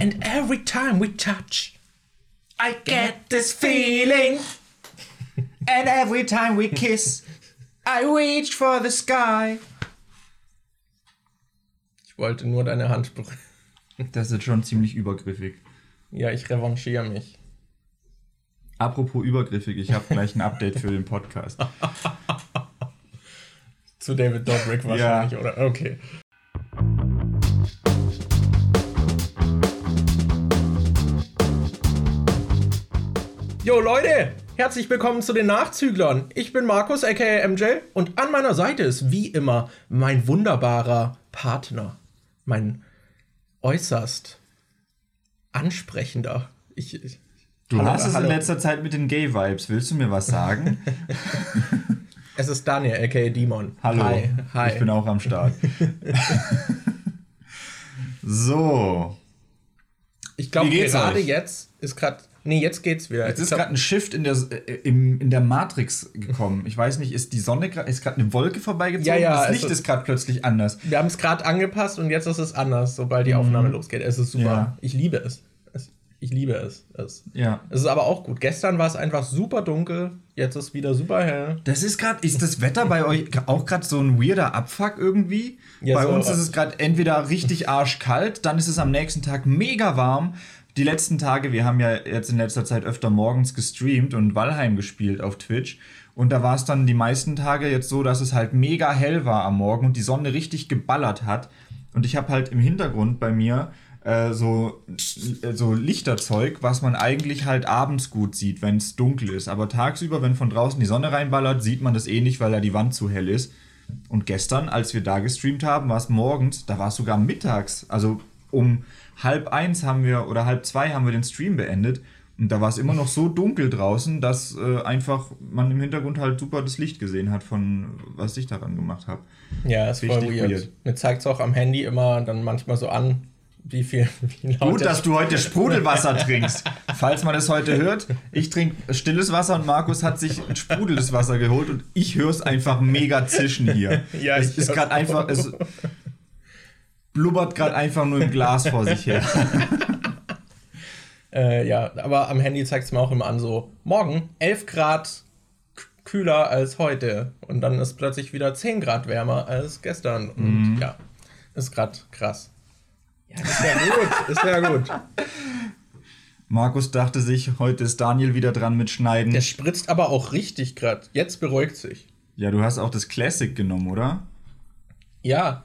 And every time we touch, I get this feeling. And every time we kiss, I reach for the sky. Ich wollte nur deine Hand berühren. Das ist jetzt schon ziemlich übergriffig. Ja, ich revanchiere mich. Apropos übergriffig, ich habe gleich ein Update für den Podcast. Zu David Dobrik wahrscheinlich, oder? Okay. Jo Leute, herzlich willkommen zu den Nachzüglern. Ich bin Markus aka MJ und an meiner Seite ist wie immer mein wunderbarer Partner, mein äußerst ansprechender. Ich, ich Du Hallo, hast es hallo. in letzter Zeit mit den Gay-Vibes. Willst du mir was sagen? es ist Daniel aka Demon. Hallo. Hi, hi. Ich bin auch am Start. so. Ich glaube gerade jetzt ist gerade Nee, jetzt geht's wieder. Jetzt Ich ist gerade ein Shift in der, äh, im, in der Matrix gekommen. Ich weiß nicht, ist die Sonne gra- ist gerade eine Wolke vorbeigezogen? Ja, ja, das Licht ist- ist gerade plötzlich anders. Wir haben es gerade angepasst und jetzt ist es anders, sobald die Aufnahme losgeht. Es ist super. Ja. Ich liebe es. es. Ich liebe es. es. Ja. Es ist aber auch gut. Gestern war es einfach super dunkel, jetzt ist wieder super hell. Das ist gerade, ist das Wetter bei euch auch gerade so ein weirder Abfuck irgendwie? Ja, bei so- uns ist es gerade entweder richtig arschkalt, dann ist es am nächsten Tag mega warm. Die letzten Tage, wir haben ja jetzt in letzter Zeit öfter morgens gestreamt und Valheim gespielt auf Twitch. Und da war es dann die meisten Tage jetzt so, dass es halt mega hell war am Morgen und die Sonne richtig geballert hat. Und ich habe halt im Hintergrund bei mir äh, so, so Lichterzeug, was man eigentlich halt abends gut sieht, wenn es dunkel ist. Aber tagsüber, wenn von draußen die Sonne reinballert, sieht man das eh nicht, weil da die Wand zu hell ist. Und gestern, als wir da gestreamt haben, war es morgens, da war es sogar mittags. Also um halb eins haben wir oder halb zwei haben wir den Stream beendet. Und da war es immer noch so dunkel draußen, dass äh, einfach man im Hintergrund halt super das Licht gesehen hat, von was ich daran gemacht habe. Ja, ist voll weird. weird. Mir zeigt es auch am Handy immer dann manchmal so an, wie viel wie Gut, dass du heute Sprudelwasser trinkst. Falls man es heute hört, ich trinke stilles Wasser und Markus hat sich ein sprudeltes Wasser geholt und ich höre es einfach mega zischen hier. Ja, es ist gerade einfach, es blubbert gerade einfach nur im Glas vor sich her. Äh, ja, aber am Handy zeigt es mir auch immer an, so morgen 11 Grad kühler als heute. Und dann ist plötzlich wieder 10 Grad wärmer als gestern. Und ja, ist gerade krass. Ja, ist ja gut, ist ja gut. Markus dachte sich, heute ist Daniel wieder dran mit Schneiden. Der spritzt aber auch richtig gerade. Jetzt beruhigt sich. Ja, du hast auch das Classic genommen, oder? Ja,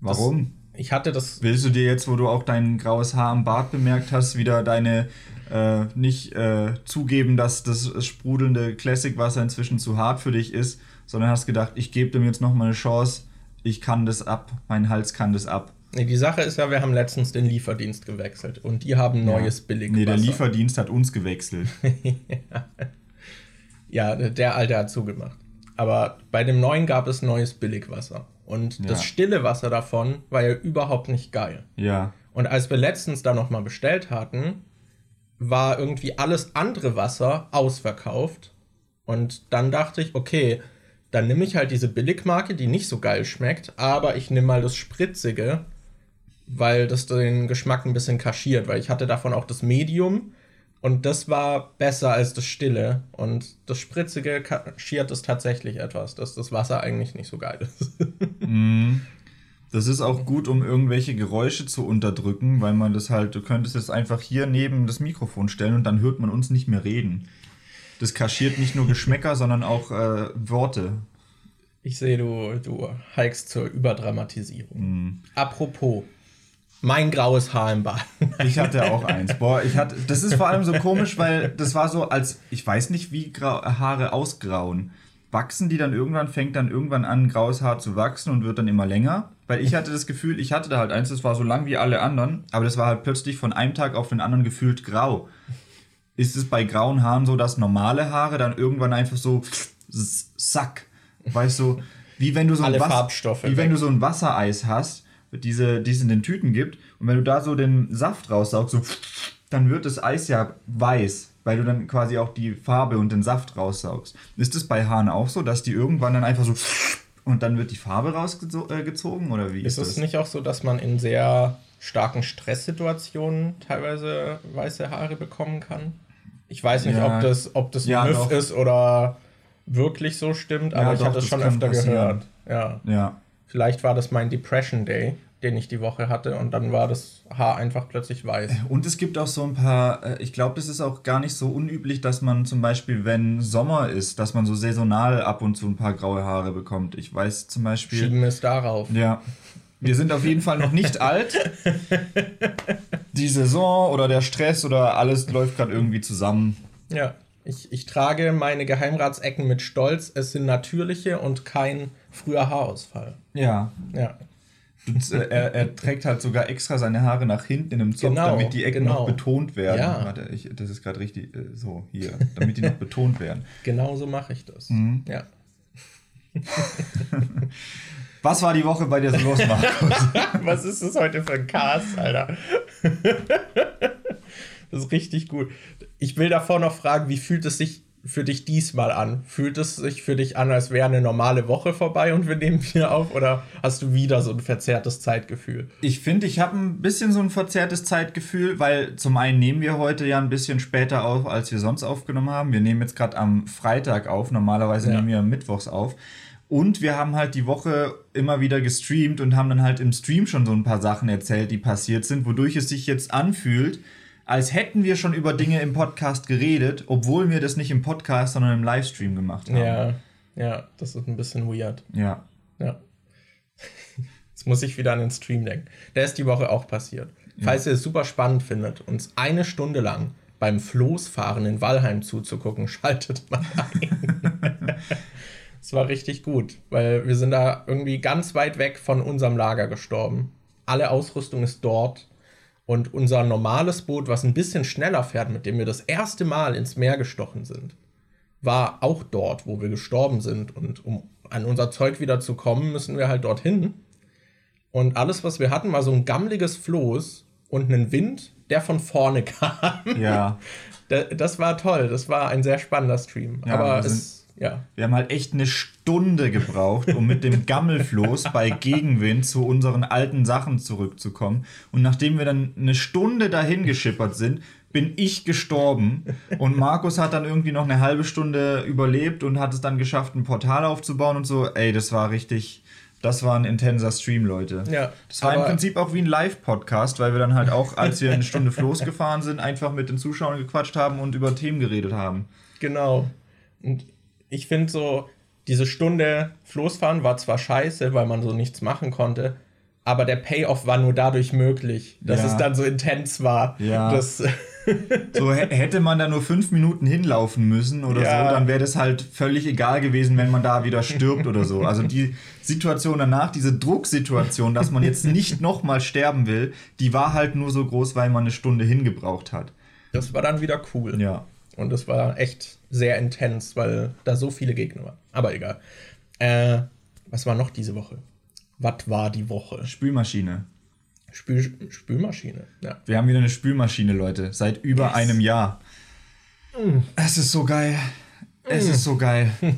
Warum? ich hatte das. Willst du dir jetzt, wo du auch dein graues Haar am Bart bemerkt hast, wieder deine äh, nicht äh, zugeben, dass das sprudelnde Classic-Wasser inzwischen zu hart für dich ist, sondern hast gedacht, ich gebe dem jetzt noch mal eine Chance, ich kann das ab, mein Hals kann das ab. Nee, die Sache ist ja, wir haben letztens den Lieferdienst gewechselt und die haben neues Billigwasser. Nee, der Lieferdienst hat uns gewechselt. Ja, der alte hat zugemacht. Aber bei dem neuen gab es neues Billigwasser. Und das Ja. stille Wasser davon war ja überhaupt nicht geil. ja. Und als wir letztens da nochmal bestellt hatten, war irgendwie alles andere Wasser ausverkauft. Und dann dachte ich, okay, dann nehme ich halt diese Billigmarke, die nicht so geil schmeckt, aber ich nehme mal das Spritzige, weil das den Geschmack ein bisschen kaschiert, weil ich hatte davon auch das Medium und das war besser als das Stille. Und das Spritzige kaschiert es tatsächlich etwas, dass das Wasser eigentlich nicht so geil ist. Das ist auch gut, um irgendwelche Geräusche zu unterdrücken, weil man das halt, du könntest es einfach hier neben das Mikrofon stellen und dann hört man uns nicht mehr reden. Das kaschiert nicht nur Geschmäcker, sondern auch äh, Worte. Ich sehe, du, du hikest zur Überdramatisierung. Apropos, mein graues Haar im Bart. Ich hatte auch eins. Boah, ich hatte. Das ist vor allem so komisch, weil das war so, als ich weiß nicht, wie Haare ausgrauen. Wachsen die dann irgendwann, fängt dann irgendwann an, graues Haar zu wachsen und wird dann immer länger. Weil ich hatte das Gefühl, ich hatte da halt eins, das war so lang wie alle anderen, aber das war halt plötzlich von einem Tag auf den anderen gefühlt grau. Ist es bei grauen Haaren so, dass normale Haare dann irgendwann einfach so sack, weißt du, wie wenn du so ein wie wenn du so ein Wassereis hast, diese, die es in den Tüten gibt, und wenn du da so den Saft raussaugst, so, dann wird das Eis ja weiß, weil du dann quasi auch die Farbe und den Saft raussaugst. Ist es bei Haaren auch so, dass die irgendwann dann einfach so und dann wird die Farbe rausgezogen oder wie Ist ist, es das? nicht auch so, dass man in sehr starken Stresssituationen teilweise weiße Haare bekommen kann. Ich weiß nicht, Ja. ob das, ob das Ja, Myth ist oder wirklich so stimmt, aber Ja, ich habe das das schon öfter passieren. gehört. Ja. Ja. Vielleicht war das mein Depression Day, den ich die Woche hatte und dann war das Haar einfach plötzlich weiß. Und es gibt auch so ein paar, äh, ich glaube, das ist auch gar nicht so unüblich, dass man zum Beispiel, wenn Sommer ist, dass man so saisonal ab und zu ein paar graue Haare bekommt. Ich weiß zum Beispiel. Schieben wir es darauf. Ja. Wir sind auf jeden Fall noch nicht alt. Die Saison oder der Stress oder alles läuft gerade irgendwie zusammen. Ja. Ich, ich trage meine Geheimratsecken mit Stolz. Es sind natürliche und kein früher Haarausfall. Ja. Ja. Und, äh, er, er trägt halt sogar extra seine Haare nach hinten in einem Zopf, Genau, damit die Ecken genau. noch betont werden. Ja. Warte, ich, das ist gerade richtig äh, so hier, damit die noch betont werden. Genau so mache ich das. Mhm. Ja. Was war die Woche bei dir so los, Markus? Was ist das heute für ein Cast, Alter? das ist richtig gut. Ich will davor noch fragen, wie fühlt es sich für dich diesmal an? Fühlt es sich für dich an, als wäre eine normale Woche vorbei und wir nehmen wieder auf? Oder hast du wieder so ein verzerrtes Zeitgefühl? Ich finde, ich habe ein bisschen so ein verzerrtes Zeitgefühl, weil zum einen nehmen wir heute ja ein bisschen später auf, als wir sonst aufgenommen haben. Wir nehmen jetzt gerade am Freitag auf, normalerweise Ja. nehmen wir mittwochs auf. Und wir haben halt die Woche immer wieder gestreamt und haben dann halt im Stream schon so ein paar Sachen erzählt, die passiert sind, wodurch es sich jetzt anfühlt, als hätten wir schon über Dinge im Podcast geredet, obwohl wir das nicht im Podcast, sondern im Livestream gemacht haben. Ja, ja, das ist ein bisschen weird. Ja. Ja. Jetzt muss ich wieder an den Stream denken. Der ist die Woche auch passiert. Falls ihr es super spannend findet, uns eine Stunde lang beim Floßfahren in Walheim zuzugucken, schaltet mal ein. Es war richtig gut, weil wir sind da irgendwie ganz weit weg von unserem Lager gestorben. Alle Ausrüstung ist dort und unser normales Boot, was ein bisschen schneller fährt, mit dem wir das erste Mal ins Meer gestochen sind, war auch dort, wo wir gestorben sind. Und um an unser Zeug wieder zu kommen, müssen wir halt dorthin. Und alles, was wir hatten, war so ein gammeliges Floß und einen Wind, der von vorne kam. Ja. Da- Das war toll, das war ein sehr spannender Stream. Ja, Aber es, ja. Wir haben halt echt eine Stunde gebraucht, um mit dem Gammelfloß bei Gegenwind zu unseren alten Sachen zurückzukommen. Und nachdem wir dann eine Stunde dahin geschippert sind, bin ich gestorben. Und Markus hat dann irgendwie noch eine halbe Stunde überlebt und hat es dann geschafft, ein Portal aufzubauen und so. Ey, das war richtig. Das war ein intenser Stream, Leute. Ja, Das war im Prinzip auch wie ein Live-Podcast, weil wir dann halt auch, als wir eine Stunde Floß gefahren sind, einfach mit den Zuschauern gequatscht haben und über Themen geredet haben. Genau. Und ich finde so, diese Stunde Floßfahren war zwar scheiße, weil man so nichts machen konnte, aber der Payoff war nur dadurch möglich, dass Ja. es dann so intens war. Ja. Das, So hä- hätte man da nur fünf Minuten hinlaufen müssen oder Ja. so, dann wäre das halt völlig egal gewesen, wenn man da wieder stirbt oder so. Also die Situation danach, diese Drucksituation, dass man jetzt nicht nochmal sterben will, die war halt nur so groß, weil man eine Stunde hingebraucht hat. das war dann wieder cool. Ja. Und es war echt sehr intens, weil da so viele Gegner waren. Aber egal. Äh, was war noch diese Woche? Was war die Woche? Spülmaschine. Spül Spülmaschine. Ja. Wir haben wieder eine Spülmaschine, Leute, seit über Yes. einem Jahr. Es ist so geil. Es ist so geil.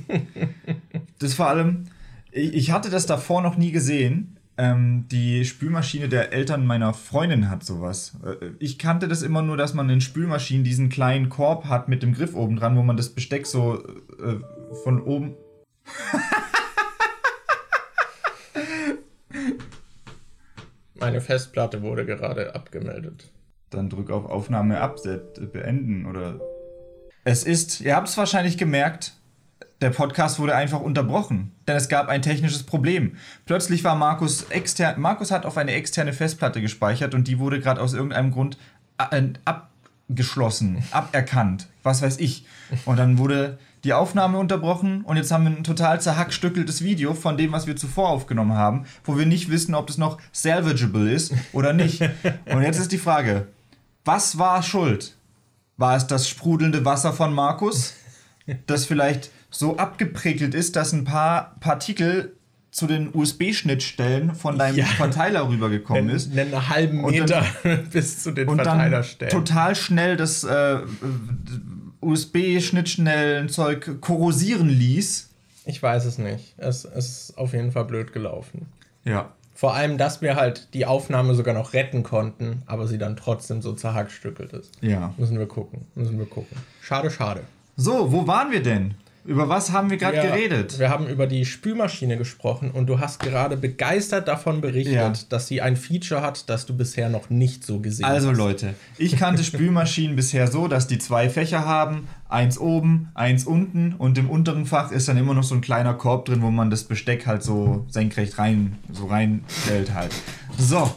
Das vor allem, ich hatte das davor noch nie gesehen. Ähm, die Spülmaschine der Eltern meiner Freundin hat sowas. Äh, Ich kannte das immer nur, dass man in Spülmaschinen diesen kleinen Korb hat mit dem Griff oben dran, wo man das Besteck so äh, von oben. Meine Festplatte wurde gerade abgemeldet. Dann drück auf Aufnahme abset, beenden oder. Es ist, ihr habt es wahrscheinlich gemerkt, der Podcast wurde einfach unterbrochen, denn es gab ein technisches Problem. Plötzlich war Markus extern, Markus hat auf eine externe Festplatte gespeichert und die wurde gerade aus irgendeinem Grund äh, abgeschlossen, aberkannt, was weiß ich. Und dann wurde die Aufnahme unterbrochen und jetzt haben wir ein total zerhackstückeltes Video von dem, was wir zuvor aufgenommen haben, wo wir nicht wissen, ob das noch salvageable ist oder nicht. Und jetzt ist die Frage, was war schuld? War es das sprudelnde Wasser von Markus, das vielleicht so abgeprickelt ist, dass ein paar Partikel zu den USB-Schnittstellen von deinem Ja. Verteiler rübergekommen ist? Einen halben Und dann- Meter bis zu den und dann Verteilerstellen. total schnell das äh, USB-Schnittstellen-Zeug korrosieren ließ. Ich weiß es nicht. Es, es ist auf jeden Fall blöd gelaufen. Ja. Vor allem, dass wir halt die Aufnahme sogar noch retten konnten, aber sie dann trotzdem so zerhackstückelt ist. Ja. Müssen wir gucken. Müssen wir gucken. Schade, schade. So, wo waren wir denn? Über was haben wir gerade Ja, geredet? Wir haben über die Spülmaschine gesprochen und du hast gerade begeistert davon berichtet, Ja. dass sie ein Feature hat, das du bisher noch nicht so gesehen Also hast. Leute, ich kannte Spülmaschinen bisher so, dass die zwei Fächer haben, eins oben, eins unten und im unteren Fach ist dann immer noch so ein kleiner Korb drin, wo man das Besteck halt so senkrecht rein so reinstellt halt. So,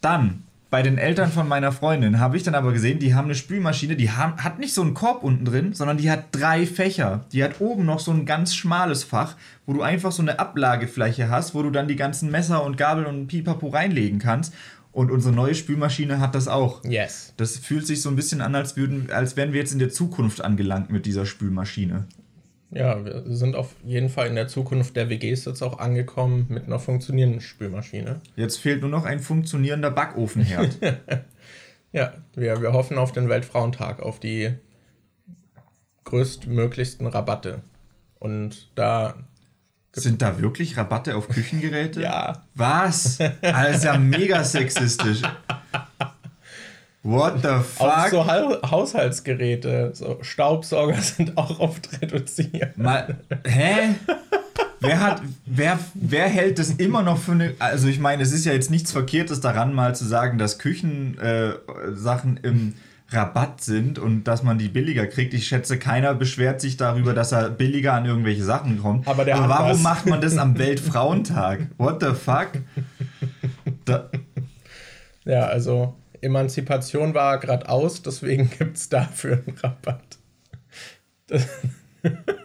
dann bei den Eltern von meiner Freundin habe ich dann aber gesehen, die haben eine Spülmaschine, die haben, hat nicht so einen Korb unten drin, sondern die hat drei Fächer. Die hat oben noch so ein ganz schmales Fach, wo du einfach so eine Ablagefläche hast, wo du dann die ganzen Messer und Gabel und Pipapo reinlegen kannst. Und unsere neue Spülmaschine hat das auch. Yes. Das fühlt sich so ein bisschen an, als, würden, als wären wir jetzt in der Zukunft angelangt mit dieser Spülmaschine. Ja, wir sind auf jeden Fall in der Zukunft der WGs jetzt auch angekommen mit einer funktionierenden Spülmaschine. Jetzt fehlt nur noch ein funktionierender Backofenherd. Ja, wir, wir hoffen auf den Weltfrauentag, auf die größtmöglichsten Rabatte. Und da, Sind da wirklich Rabatte auf Küchengeräte? ja, Was? Ja mega sexistisch. What the auch fuck? so ha Haushaltsgeräte, so Staubsauger sind auch oft reduziert. Mal, hä? Wer hat, wer, wer hält das immer noch für eine, also ich meine, es ist ja jetzt nichts Verkehrtes daran, mal zu sagen, dass Küchensachen äh, im Rabatt sind und dass man die billiger kriegt. Ich schätze, keiner beschwert sich darüber, dass er billiger an irgendwelche Sachen kommt. Aber der hat warum was. macht man das am Weltfrauentag? What the fuck? Da, Ja, also Emanzipation war gerade aus, deswegen gibt es dafür einen Rabatt. Das,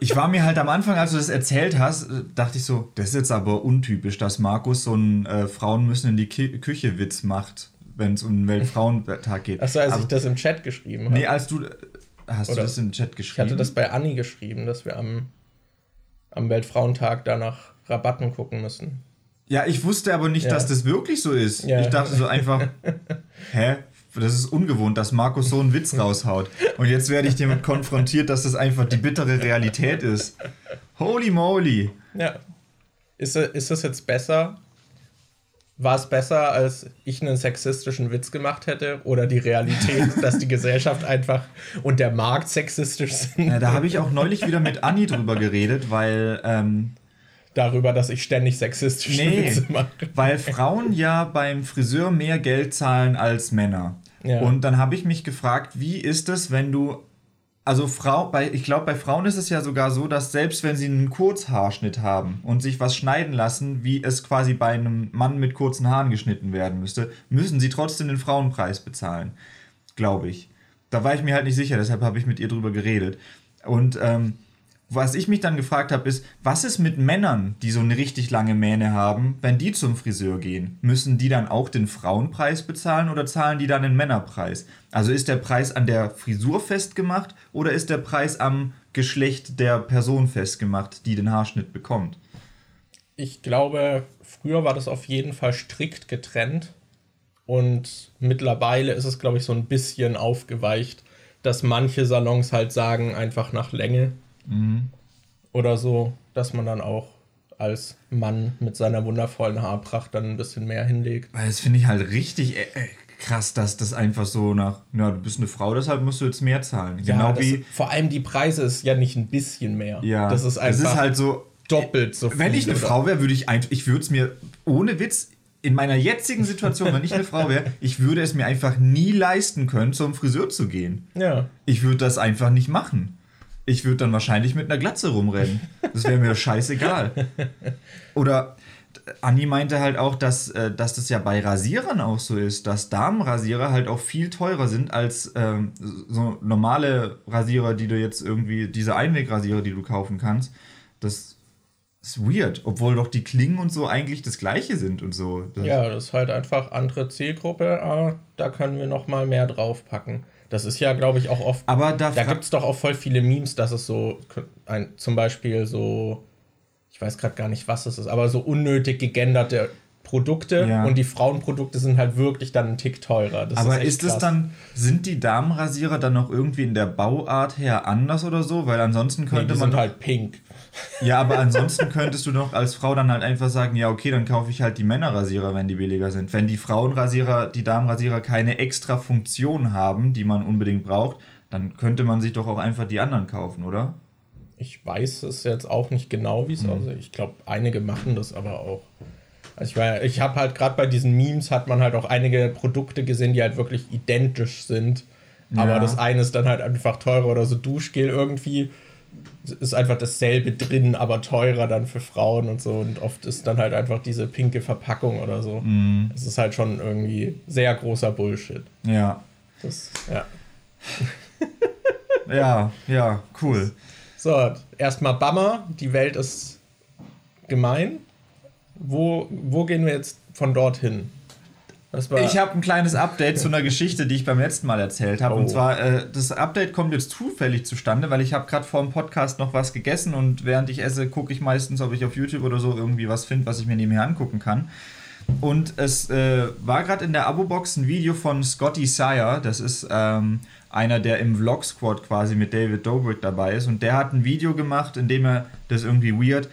Ich war mir halt am Anfang, als du das erzählt hast, dachte ich so, das ist jetzt aber untypisch, dass Markus so einen äh, Frauen müssen in die Ki Küche Witz macht, wenn es um den Weltfrauentag geht. achso, als Aber- ich das im Chat geschrieben habe. Nee, als du. Hast Oder- du das im Chat ich geschrieben? hatte das bei Anni geschrieben, dass wir am, am Weltfrauentag da nach Rabatten gucken müssen. Ja, ich wusste aber nicht, Ja. dass das wirklich so ist. Ja. Ich dachte so einfach, hä? Das ist ungewohnt, dass Markus so einen Witz raushaut. Und jetzt werde ich damit konfrontiert, dass das einfach die bittere Realität ist. Holy moly. Ja. Ist, ist das jetzt besser? War es besser, als ich einen sexistischen Witz gemacht hätte? Oder die Realität, dass die Gesellschaft einfach und der Markt sexistisch sind? Ja, da habe ich auch neulich wieder mit Anni drüber geredet, weil ähm, Darüber, dass ich ständig sexistische Nee, Witze mache. weil Frauen ja beim Friseur mehr Geld zahlen als Männer. Ja. Und dann habe ich mich gefragt, wie ist es, wenn du also Frau bei ich glaube bei Frauen ist es ja sogar so, dass selbst wenn sie einen Kurzhaarschnitt haben und sich was schneiden lassen, wie es quasi bei einem Mann mit kurzen Haaren geschnitten werden müsste, müssen sie trotzdem den Frauenpreis bezahlen, glaube ich. Da war ich mir halt nicht sicher, deshalb habe ich mit ihr drüber geredet. Und ähm, was ich mich dann gefragt habe, ist, was ist mit Männern, die so eine richtig lange Mähne haben, wenn die zum Friseur gehen? Müssen die dann auch den Frauenpreis bezahlen oder zahlen die dann den Männerpreis? Also ist der Preis an der Frisur festgemacht oder ist der Preis am Geschlecht der Person festgemacht, die den Haarschnitt bekommt? Ich glaube, früher war das auf jeden Fall strikt getrennt. Und mittlerweile ist es, glaube ich, so ein bisschen aufgeweicht, dass manche Salons halt sagen, einfach nach Länge oder so, dass man dann auch als Mann mit seiner wundervollen Haarpracht dann ein bisschen mehr hinlegt. Weil das finde ich halt richtig äh, äh, krass, dass das einfach so nach, ja, du bist eine Frau, deshalb musst du jetzt mehr zahlen. genau das, wie, vor allem die Preise ist ja nicht ein bisschen mehr. ja, das ist einfach halt so, doppelt so viel. Wenn ich eine oder- Frau wäre, würde ich einfach, ich würde es mir ohne Witz in meiner jetzigen Situation, wenn ich eine Frau wäre, ich würde es mir einfach nie leisten können, zum Friseur zu gehen. Ja. Ich würde das einfach nicht machen. Ich würde dann wahrscheinlich mit einer Glatze rumrennen. Das wäre mir scheißegal. Oder Anni meinte halt auch, dass, äh, dass das ja bei Rasierern auch so ist, dass Damenrasierer halt auch viel teurer sind als ähm, so normale Rasierer, die du jetzt irgendwie, diese Einwegrasierer, die du kaufen kannst. Das ist weird, obwohl doch die Klingen und so eigentlich das gleiche sind und so. Das Ja, das ist halt einfach andere Zielgruppe, aber da können wir noch mal mehr draufpacken. Das ist ja, glaube ich, auch oft. Aber da, Da gibt es doch auch voll viele Memes, dass es so, ein, zum Beispiel so, ich weiß gerade gar nicht, was es ist, aber so unnötig gegenderte Produkte Ja. und die Frauenprodukte sind halt wirklich dann ein Tick teurer. Das Aber ist es dann, sind die Damenrasierer dann noch irgendwie in der Bauart her anders oder so? Weil ansonsten Nee, könnte die man. sind halt pink. Ja, aber ansonsten könntest du doch als Frau dann halt einfach sagen, ja, okay, dann kaufe ich halt die Männerrasierer, wenn die billiger sind. Wenn die Frauenrasierer, die Damenrasierer keine extra Funktion haben, die man unbedingt braucht, dann könnte man sich doch auch einfach die anderen kaufen, oder? Ich weiß es jetzt auch nicht genau, wie es Mhm. aussieht. Ich glaube, einige machen das aber auch. Also ich, war- ich habe halt gerade bei diesen Memes hat man halt auch einige Produkte gesehen, die halt wirklich identisch sind. Aber Ja. das eine ist dann halt einfach teurer oder so Duschgel irgendwie ist einfach dasselbe drin, aber teurer dann für Frauen und so. Und oft ist dann halt einfach diese pinke Verpackung oder so. Mhm. Das ist halt schon irgendwie sehr großer Bullshit. Ja. Das, ja. Ja, ja, cool. So, erstmal Bummer, die Welt ist gemein. Wo, wo gehen wir jetzt von dort hin? Ich habe ein kleines Update zu einer Geschichte, die ich beim letzten Mal erzählt habe. Oh. Und zwar, äh, das Update kommt jetzt zufällig zustande, weil ich habe gerade vor dem Podcast noch was gegessen und während ich esse, gucke ich meistens, ob ich auf YouTube oder so irgendwie was finde, was ich mir nebenher angucken kann. Und es äh, war gerade in der Abo-Box ein Video von Scotty Sire. Das ist ähm, einer, der im Vlog-Squad quasi mit David Dobrik dabei ist. Und der hat ein Video gemacht, in dem er, das irgendwie weird,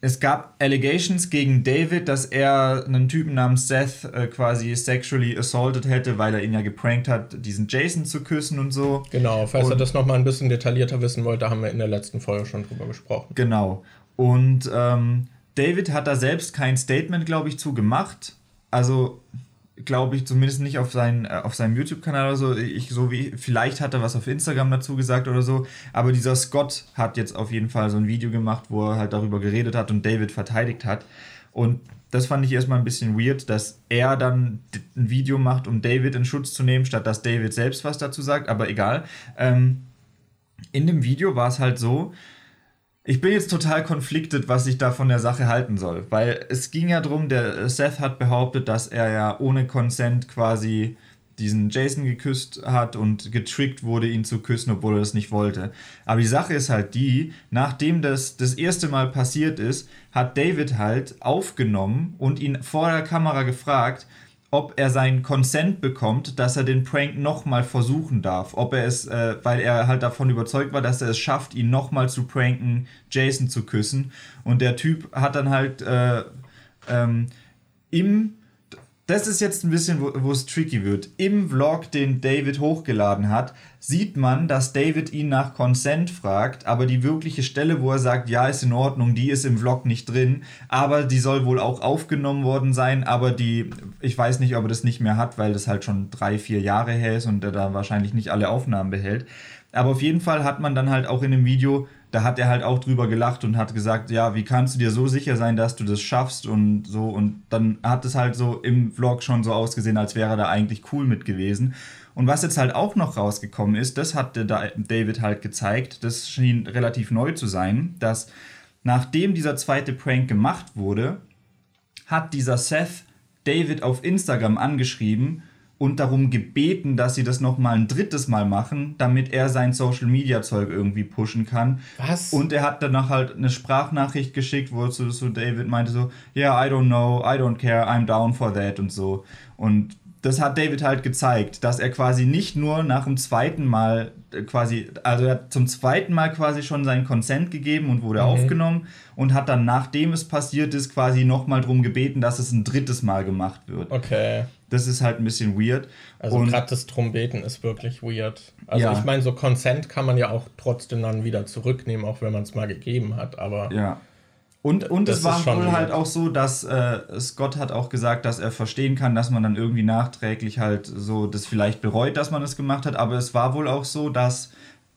es gab Allegations gegen David, dass er einen Typen namens Seth äh, quasi sexually assaulted hätte, weil er ihn ja geprankt hat, diesen Jason zu küssen und so. Genau, falls ihr Und- das nochmal ein bisschen detaillierter wissen wollt, da haben wir in der letzten Folge schon drüber gesprochen. Genau. Und ähm, David hat da selbst kein Statement, glaube ich, zu gemacht. Also, glaube ich, zumindest nicht auf, sein, äh, auf seinem YouTube-Kanal oder so. Ich, so wie, vielleicht hat er was auf Instagram dazu gesagt oder so. Aber dieser Scott hat jetzt auf jeden Fall so ein Video gemacht, wo er halt darüber geredet hat und David verteidigt hat. Und das fand ich erstmal ein bisschen weird, dass er dann ein Video macht, um David in Schutz zu nehmen, statt dass David selbst was dazu sagt. Aber egal. Ähm, in dem Video war es halt so, ich bin jetzt total konfliktet, was ich da von der Sache halten soll. Weil es ging ja darum, der Seth hat behauptet, dass er ja ohne Consent quasi diesen Jason geküsst hat und getrickt wurde, ihn zu küssen, obwohl er das nicht wollte. Aber die Sache ist halt die, nachdem das das erste Mal passiert ist, hat David halt aufgenommen und ihn vor der Kamera gefragt, ob er seinen Consent bekommt, dass er den Prank nochmal versuchen darf. Ob er es, äh, weil er halt davon überzeugt war, dass er es schafft, ihn nochmal zu pranken, Jason zu küssen. Und der Typ hat dann halt äh, ähm, im das ist jetzt ein bisschen, wo es tricky wird. Im Vlog, den David hochgeladen hat, sieht man, dass David ihn nach Consent fragt, aber die wirkliche Stelle, wo er sagt, ja, ist in Ordnung, die ist im Vlog nicht drin, aber die soll wohl auch aufgenommen worden sein, aber die, ich weiß nicht, ob er das nicht mehr hat, weil das halt schon drei, vier Jahre her ist und er da wahrscheinlich nicht alle Aufnahmen behält. Aber auf jeden Fall hat man dann halt auch in dem Video, da hat er halt auch drüber gelacht und hat gesagt, ja, wie kannst du dir so sicher sein, dass du das schaffst und so. Und dann hat es halt so im Vlog schon so ausgesehen, als wäre er da eigentlich cool mit gewesen. Und was jetzt halt auch noch rausgekommen ist, das hat David halt gezeigt, das schien relativ neu zu sein, dass nachdem dieser zweite Prank gemacht wurde, hat dieser Seth David auf Instagram angeschrieben und darum gebeten, dass sie das nochmal ein drittes Mal machen, damit er sein Social Media Zeug irgendwie pushen kann. Was? Und er hat danach halt eine Sprachnachricht geschickt, wo so, so David meinte so, yeah, I don't know, I don't care, I'm down for that und so. Und das hat David halt gezeigt, dass er quasi nicht nur nach dem zweiten Mal äh, quasi, also er hat zum zweiten Mal quasi schon seinen Consent gegeben und wurde aufgenommen und hat dann, nachdem es passiert ist, quasi nochmal drum gebeten, dass es ein drittes Mal gemacht wird. Okay. Das ist halt ein bisschen weird. Also gerade das Trombeten ist wirklich weird. Also Ja. ich meine, so Consent kann man ja auch trotzdem dann wieder zurücknehmen, auch wenn man es mal gegeben hat. Aber Ja. Und, und Das es war wohl halt auch so, dass äh, Scott hat auch gesagt, dass er verstehen kann, dass man dann irgendwie nachträglich halt so das vielleicht bereut, dass man es gemacht hat. Aber es war wohl auch so, dass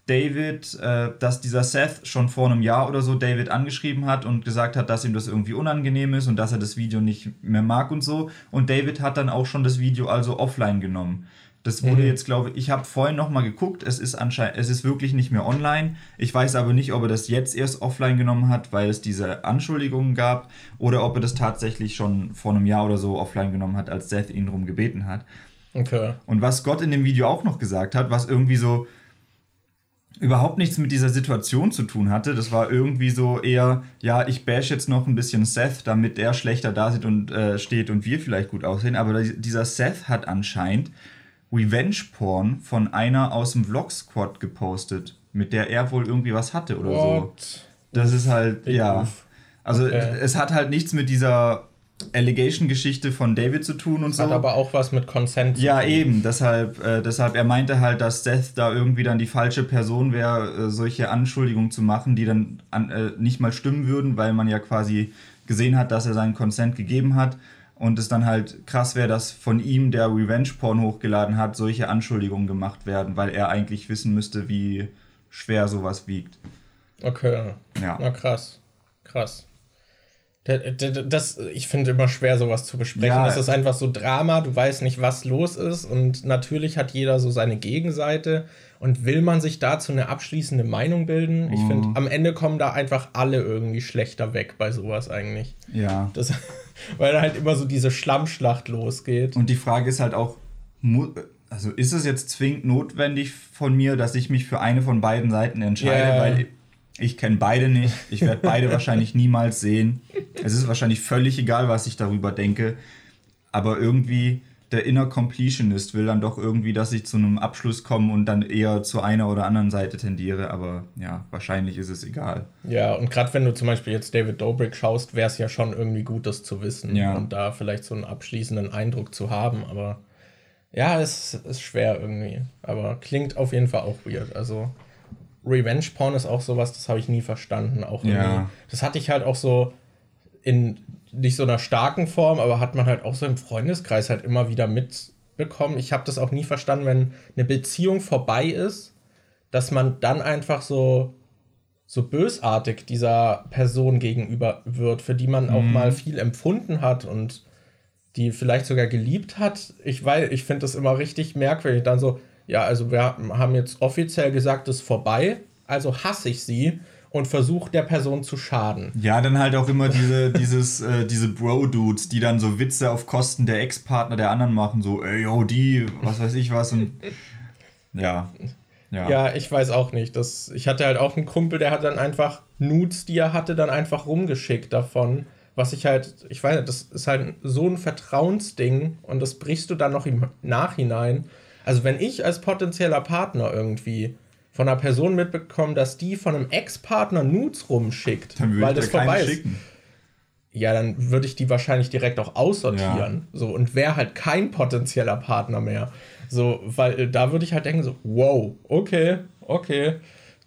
David, äh, dass dieser Seth schon vor einem Jahr oder so David angeschrieben hat und gesagt hat, dass ihm das irgendwie unangenehm ist und dass er das Video nicht mehr mag und so. Und David hat dann auch schon das Video also offline genommen. Das wurde Mhm. jetzt, glaube ich, ich habe vorhin noch mal geguckt, es ist anscheinend, es ist wirklich nicht mehr online. Ich weiß aber nicht, ob er das jetzt erst offline genommen hat, weil es diese Anschuldigungen gab, oder ob er das tatsächlich schon vor einem Jahr oder so offline genommen hat, als Seth ihn darum gebeten hat. okay. Und was Scott in dem Video auch noch gesagt hat, was irgendwie so, überhaupt nichts mit dieser Situation zu tun hatte. Das war irgendwie so eher, ja, ich bash jetzt noch ein bisschen Seth, damit er schlechter da sieht und äh, steht und wir vielleicht gut aussehen. Aber dieser Seth hat anscheinend Revenge-Porn von einer aus dem Vlog-Squad gepostet, mit der er wohl irgendwie was hatte oder What? so. Das ist halt, Big ja. Also okay. es hat halt nichts mit dieser Allegation-Geschichte von David zu tun und so. Hat aber auch was mit Consent zu ja, tun. Ja, eben. Deshalb, äh, deshalb, er meinte halt, dass Seth da irgendwie dann die falsche Person wäre, äh, solche Anschuldigungen zu machen, die dann an, äh, nicht mal stimmen würden, weil man ja quasi gesehen hat, dass er seinen Consent gegeben hat. Und es dann halt krass wäre, dass von ihm, der Revenge-Porn hochgeladen hat, solche Anschuldigungen gemacht werden, weil er eigentlich wissen müsste, wie schwer sowas wiegt. Okay. Ja. Na krass. Krass. Das, ich finde immer schwer, sowas zu besprechen. Ja. Das ist einfach so Drama, du weißt nicht, was los ist. Und natürlich hat jeder so seine Gegenseite. Und will man sich dazu eine abschließende Meinung bilden? Mhm. Ich finde, am Ende kommen da einfach alle irgendwie schlechter weg bei sowas eigentlich. Ja. Das, weil halt immer so diese Schlammschlacht losgeht. Und die Frage ist halt auch, also ist es jetzt zwingend notwendig von mir, dass ich mich für eine von beiden Seiten entscheide? Yeah. Weil ich kenne beide nicht. Ich werde beide wahrscheinlich niemals sehen. Es ist wahrscheinlich völlig egal, was ich darüber denke. Aber irgendwie der Inner Completionist will dann doch irgendwie, dass ich zu einem Abschluss komme und dann eher zu einer oder anderen Seite tendiere. Aber ja, wahrscheinlich ist es egal. Ja, und gerade wenn du zum Beispiel jetzt David Dobrik schaust, wäre es ja schon irgendwie gut, das zu wissen ja. und da vielleicht so einen abschließenden Eindruck zu haben. Aber ja, es ist schwer irgendwie. Aber klingt auf jeden Fall auch weird. Also Revenge Porn ist auch sowas, das habe ich nie verstanden. Auch ja. Das hatte ich halt auch so in nicht so einer starken Form, aber hat man halt auch so im Freundeskreis halt immer wieder mitbekommen. Ich habe das auch nie verstanden, wenn eine Beziehung vorbei ist, dass man dann einfach so so bösartig dieser Person gegenüber wird, für die man auch mhm. mal viel empfunden hat und die vielleicht sogar geliebt hat. Ich weil ich finde das immer richtig merkwürdig, dann so ja, also wir haben jetzt offiziell gesagt, es ist vorbei, also hasse ich sie und versuche der Person zu schaden. Ja, dann halt auch immer diese, dieses, äh, diese Bro-Dudes, die dann so Witze auf Kosten der Ex-Partner der anderen machen, so, ey, yo, die, was weiß ich was und ja. Ja. ja, ich weiß auch nicht. Das, ich hatte halt auch einen Kumpel, der hat dann einfach Nudes, die er hatte, dann einfach rumgeschickt davon. Was ich halt, ich weiß nicht, das ist halt so ein Vertrauensding und das brichst du dann noch im Nachhinein. Also wenn ich als potenzieller Partner irgendwie von einer Person mitbekomme, dass die von einem Ex-Partner Nudes rumschickt, weil das vorbei ist. Schicken. Ja, dann würde ich die wahrscheinlich direkt auch aussortieren. Ja. So, und wäre halt kein potenzieller Partner mehr. So, weil da würde ich halt denken, so, wow, okay, okay,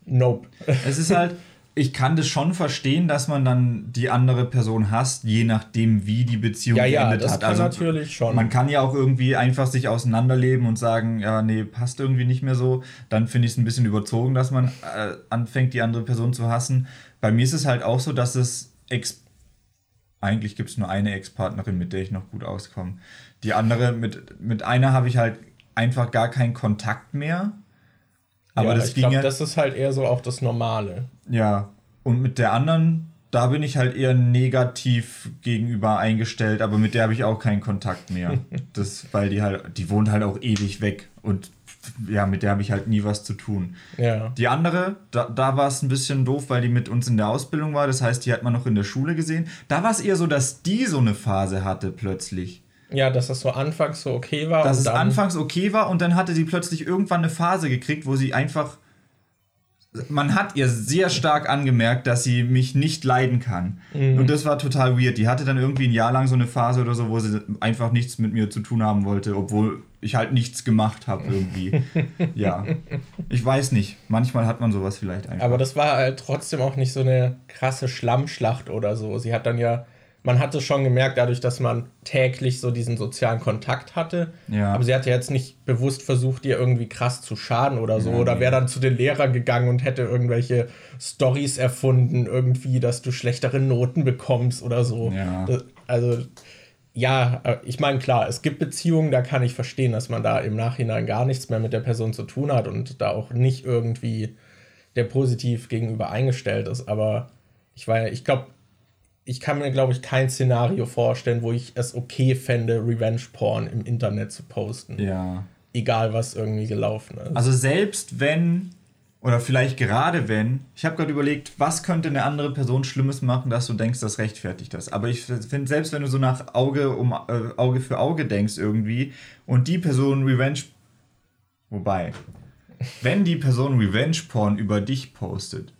nope. Es ist halt, ich kann das schon verstehen, dass man dann die andere Person hasst, je nachdem, wie die Beziehung ja, geendet ja, das hat. Kann also natürlich schon. Man kann ja auch irgendwie einfach sich auseinanderleben und sagen, ja, nee, passt irgendwie nicht mehr so. Dann finde ich es ein bisschen überzogen, dass man äh, anfängt, die andere Person zu hassen. Bei mir ist es halt auch so, dass es ex eigentlich gibt es nur eine Ex-Partnerin, mit der ich noch gut auskomme. Die andere, mit, mit einer habe ich halt einfach gar keinen Kontakt mehr. Aber ja, das ich glaube, das ist halt eher so auch das Normale. Ja, und mit der anderen, da bin ich halt eher negativ gegenüber eingestellt, aber mit der habe ich auch keinen Kontakt mehr. das, weil die halt, die wohnt halt auch ewig weg und ja, mit der habe ich halt nie was zu tun. Ja. Die andere, da, da war es ein bisschen doof, weil die mit uns in der Ausbildung war. Das heißt, die hat man noch in der Schule gesehen. Da war es eher so, dass die so eine Phase hatte plötzlich. Ja, dass das so anfangs so okay war. Dass es anfangs okay war und dann hatte sie plötzlich irgendwann eine Phase gekriegt, wo sie einfach man hat ihr sehr stark angemerkt, dass sie mich nicht leiden kann. Mhm. Und das war total weird. Die hatte dann irgendwie ein Jahr lang so eine Phase oder so, wo sie einfach nichts mit mir zu tun haben wollte, obwohl ich halt nichts gemacht habe irgendwie. ja. Ich weiß nicht. Manchmal hat man sowas vielleicht einfach. Aber das war halt trotzdem auch nicht so eine krasse Schlammschlacht oder so. Sie hat dann ja man hat es schon gemerkt, dadurch, dass man täglich so diesen sozialen Kontakt hatte. Ja. Aber sie hat ja jetzt nicht bewusst versucht, dir irgendwie krass zu schaden oder so. Ja, oder wäre dann zu den Lehrern gegangen und hätte irgendwelche Stories erfunden, irgendwie, dass du schlechtere Noten bekommst oder so. Ja. Das, also, ja, äh, ich meine, klar, es gibt Beziehungen, da kann ich verstehen, dass man da im Nachhinein gar nichts mehr mit der Person zu tun hat und da auch nicht irgendwie der positiv gegenüber eingestellt ist. Aber ich war ja, ich glaube, ich kann mir, glaube ich, kein Szenario vorstellen, wo ich es okay fände, Revenge-Porn im Internet zu posten. Ja. Egal, was irgendwie gelaufen ist. Also selbst wenn oder vielleicht gerade wenn, ich habe gerade überlegt, was könnte eine andere Person Schlimmes machen, dass du denkst, das rechtfertigt das. Aber ich finde, selbst wenn du so nach Auge um äh, Auge für Auge denkst irgendwie und die Person Revenge, wobei, wenn die Person Revenge Porn über dich postet,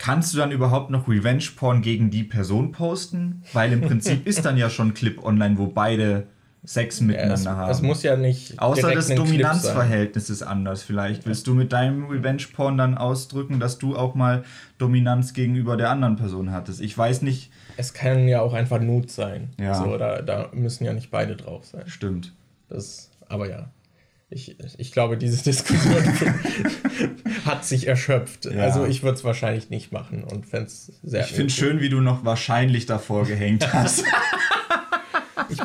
kannst du dann überhaupt noch Revenge Porn gegen die Person posten? Weil im Prinzip ist dann ja schon ein Clip online, wo beide Sex miteinander es, haben. es muss ja nicht. Außer das Dominanzverhältnis ist anders vielleicht. Willst du mit deinem Revenge-Porn dann ausdrücken, dass du auch mal Dominanz gegenüber der anderen Person hattest? Ich weiß nicht. Es kann ja auch einfach Nut sein. Ja. So, da, da müssen ja nicht beide drauf sein. Stimmt. Das, aber ja. Ich, ich glaube, diese Diskussion hat sich erschöpft. Ja. Also ich würde es wahrscheinlich nicht machen und fände es sehr. Ich finde schön, wie du noch wahrscheinlich davor gehängt hast. Ich,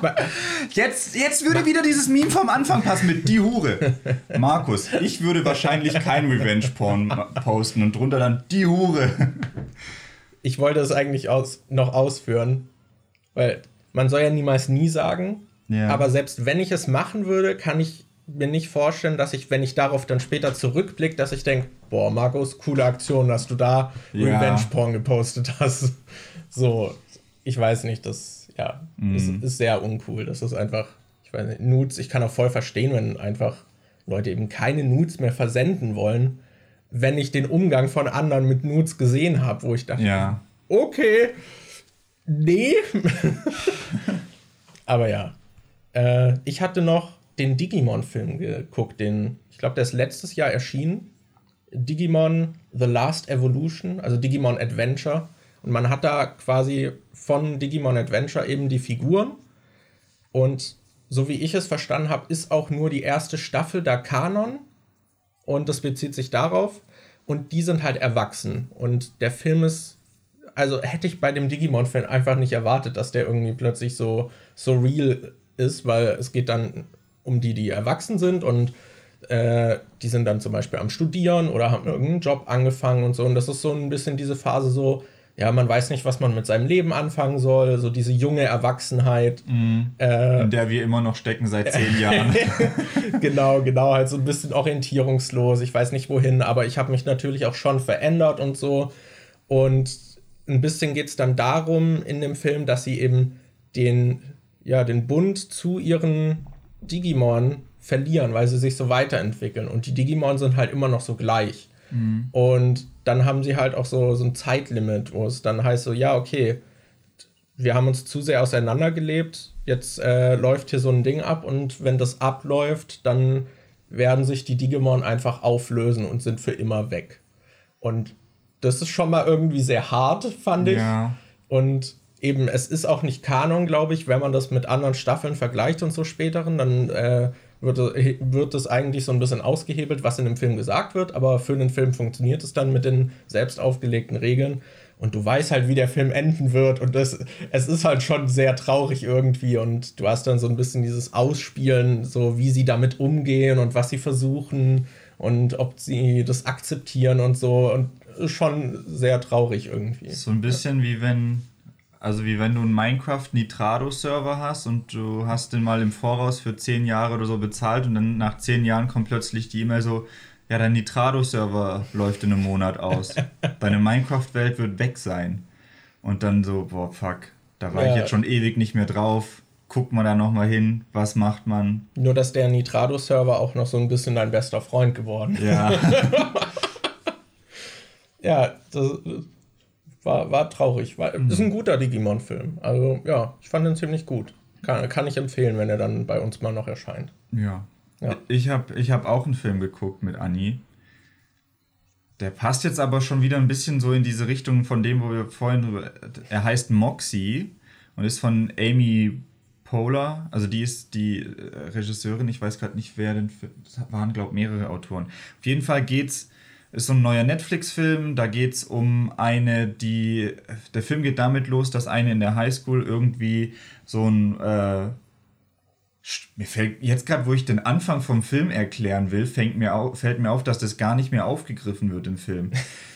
Jetzt, jetzt würde wieder dieses Meme vom Anfang passen mit die Hure. Markus, ich würde wahrscheinlich kein Revenge-Porn posten und drunter dann die Hure. ich wollte es eigentlich aus, noch ausführen, weil man soll ja niemals nie sagen. Ja. Aber selbst wenn ich es machen würde, kann ich mir nicht vorstellen, dass ich, wenn ich darauf dann später zurückblicke, dass ich denke, boah, Markus, coole Aktion, dass du da Ja. Revenge-Porn gepostet hast. So, ich weiß nicht, das, ja, das ist sehr uncool. Das ist einfach, ich weiß nicht, Nudes, ich kann auch voll verstehen, wenn einfach Leute eben keine Nudes mehr versenden wollen, wenn ich den Umgang von anderen mit Nudes gesehen habe, wo ich dachte, Ja. okay, nee. Aber ja. Äh, ich hatte noch den Digimon-Film geguckt, den, ich glaube, der ist letztes Jahr erschienen. Digimon The Last Evolution, also Digimon Adventure. Und man hat da quasi von Digimon Adventure eben die Figuren. Und so wie ich es verstanden habe, ist auch nur die erste Staffel da Kanon. Und das bezieht sich darauf. Und die sind halt erwachsen. Und der Film ist also hätte ich bei dem Digimon-Fan einfach nicht erwartet, dass der irgendwie plötzlich so, so real ist, weil es geht dann um die, die erwachsen sind und äh, die sind dann zum Beispiel am Studieren oder haben irgendeinen Job angefangen und so. Und das ist so ein bisschen diese Phase so, ja, man weiß nicht, was man mit seinem Leben anfangen soll, so diese junge Erwachsenheit. Äh, In der wir immer noch stecken seit zehn Jahren. genau, genau, halt so ein bisschen orientierungslos. Ich weiß nicht wohin, aber ich habe mich natürlich auch schon verändert und so. Und ein bisschen geht es dann darum in dem Film, dass sie eben den, ja, den Bund zu ihren Digimon verlieren, weil sie sich so weiterentwickeln. Und die Digimon sind halt immer noch so gleich. Und dann haben sie halt auch so, so ein Zeitlimit, wo es dann heißt so, ja, okay, wir haben uns zu sehr auseinandergelebt, jetzt äh, läuft hier so ein Ding ab und wenn das abläuft, dann werden sich die Digimon einfach auflösen und sind für immer weg. Und das ist schon mal irgendwie sehr hart, fand ich. Ja. Und eben, es ist auch nicht Kanon, glaube ich, wenn man das mit anderen Staffeln vergleicht und so späteren, dann äh, wird, wird das eigentlich so ein bisschen ausgehebelt, was in dem Film gesagt wird, aber für den Film funktioniert es dann mit den selbst aufgelegten Regeln. Und du weißt halt, wie der Film enden wird. Und das, es ist halt schon sehr traurig irgendwie. Und du hast dann so ein bisschen dieses Ausspielen, so wie sie damit umgehen und was sie versuchen und ob sie das akzeptieren und so. Und schon sehr traurig irgendwie. So ein bisschen wie wenn, also wie wenn du einen Minecraft Nitrado-Server hast und du hast den mal im Voraus für zehn Jahre oder so bezahlt und dann nach zehn Jahren kommt plötzlich die E-Mail so, ja, dein Nitrado-Server läuft in einem Monat aus. Deine Minecraft-Welt wird weg sein. Und dann so, boah, fuck, da war ich Ja. jetzt schon ewig nicht mehr drauf. Guckt man da nochmal hin, was macht man? Nur, dass der Nitrado-Server auch noch so ein bisschen dein bester Freund geworden. Ja, Ja, das war, war traurig. War, Ist ein guter Digimon-Film. Also, ja, ich fand den ziemlich gut. Kann, kann ich empfehlen, wenn er dann bei uns mal noch erscheint. ja. Ja. Ich habe ich hab auch einen Film geguckt mit Anni. Der passt jetzt aber schon wieder ein bisschen so in diese Richtung von dem, wo wir vorhin drüber. Er heißt Moxie und ist von Amy Poehler. Also die ist die äh, Regisseurin. Ich weiß gerade nicht, wer denn. Für, das waren, glaube ich, mehrere Autoren. Auf jeden Fall geht's. Ist so ein neuer Netflix-Film. Da geht's um eine, die. Der Film geht damit los, dass eine in der Highschool irgendwie so ein. Äh, mir fällt jetzt gerade, wo ich den Anfang vom Film erklären will, fängt mir auf, fällt mir auf, dass das gar nicht mehr aufgegriffen wird im Film.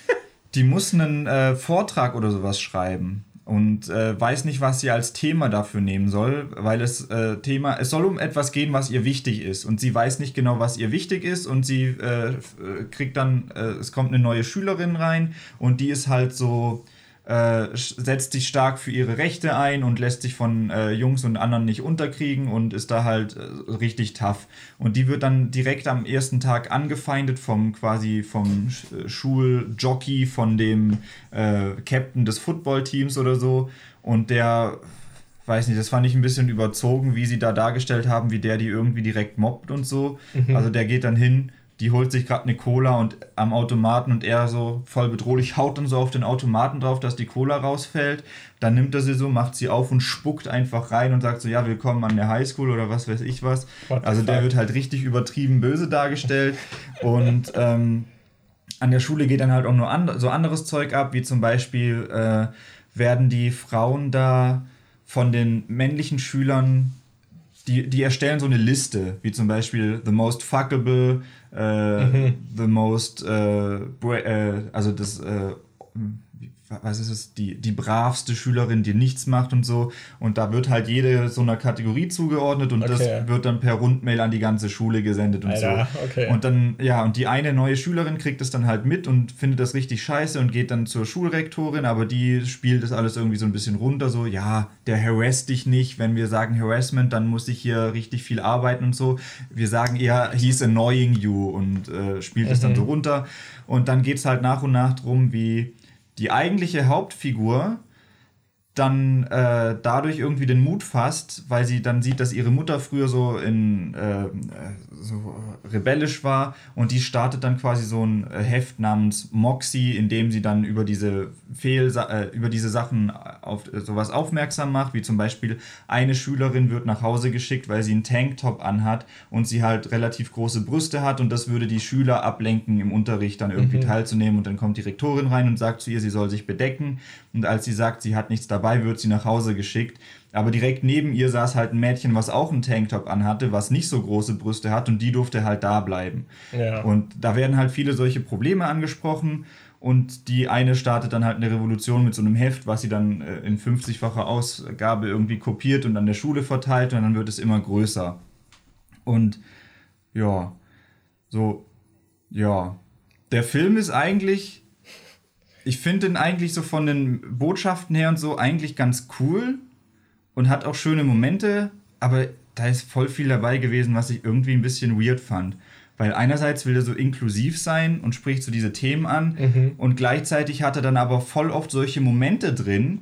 Die muss einen äh, Vortrag oder sowas schreiben. Und äh, weiß nicht, was sie als Thema dafür nehmen soll, weil es äh, Thema, es soll um etwas gehen, was ihr wichtig ist. Und sie weiß nicht genau, was ihr wichtig ist. Und sie äh, kriegt dann, äh, es kommt eine neue Schülerin rein. Und die ist halt so, äh, setzt sich stark für ihre Rechte ein und lässt sich von äh, Jungs und anderen nicht unterkriegen und ist da halt äh, richtig tough. Und die wird dann direkt am ersten Tag angefeindet vom quasi vom äh, Schuljockey, von dem äh, Captain des Footballteams oder so. Und der weiß nicht, das fand ich ein bisschen überzogen, wie sie da dargestellt haben, wie der die irgendwie direkt mobbt und so. Mhm. Also der geht dann hin, die holt sich gerade eine Cola und am Automaten und er so voll bedrohlich haut dann so auf den Automaten drauf, dass die Cola rausfällt. Dann nimmt er sie so, macht sie auf und spuckt einfach rein und sagt so, ja, willkommen an der Highschool oder was weiß ich was. Also der wird halt richtig übertrieben böse dargestellt und ähm, an der Schule geht dann halt auch nur and so anderes Zeug ab, wie zum Beispiel äh, werden die Frauen da von den männlichen Schülern die, die erstellen so eine Liste, wie zum Beispiel The Most Fuckable, äh, mhm. The Most, äh, äh, also das, äh, was ist es, die, die bravste Schülerin, die nichts macht und so. Und da wird halt jede so einer Kategorie zugeordnet und okay. das wird dann per Rundmail an die ganze Schule gesendet und Alter, so. Okay. Und dann, ja, und die eine neue Schülerin kriegt das dann halt mit und findet das richtig scheiße und geht dann zur Schulrektorin, aber die spielt das alles irgendwie so ein bisschen runter, so, ja, der harass dich nicht. Wenn wir sagen Harassment, dann muss ich hier richtig viel arbeiten und so. Wir sagen eher, he's annoying you und äh, spielt es mhm. dann so runter. Und dann geht es halt nach und nach drum, wie die eigentliche Hauptfigur dann äh, dadurch irgendwie den Mut fasst, weil sie dann sieht, dass ihre Mutter früher so in äh, so rebellisch war und die startet dann quasi so ein äh, Heft namens Moxie, in dem sie dann über diese Fehl äh, über diese Sachen auf äh, sowas aufmerksam macht, wie zum Beispiel eine Schülerin wird nach Hause geschickt, weil sie einen Tanktop anhat und sie halt relativ große Brüste hat und das würde die Schüler ablenken im Unterricht dann irgendwie mhm. teilzunehmen und dann kommt die Rektorin rein und sagt zu ihr, sie soll sich bedecken und als sie sagt, sie hat nichts dabei, wird sie nach Hause geschickt aber direkt neben ihr saß halt ein Mädchen, was auch einen Tanktop anhatte, was nicht so große Brüste hat und die durfte halt da bleiben. Ja. Und da werden halt viele solche Probleme angesprochen und die eine startet dann halt eine Revolution mit so einem Heft, was sie dann äh, in 50-facher Ausgabe irgendwie kopiert und an der Schule verteilt und dann wird es immer größer. Und ja, so, ja. Der Film ist eigentlich, ich finde den eigentlich so von den Botschaften her und so eigentlich ganz cool und hat auch schöne Momente, aber da ist voll viel dabei gewesen, was ich irgendwie ein bisschen weird fand. Weil einerseits will er so inklusiv sein und spricht so diese Themen an mhm. und gleichzeitig hat er dann aber voll oft solche Momente drin,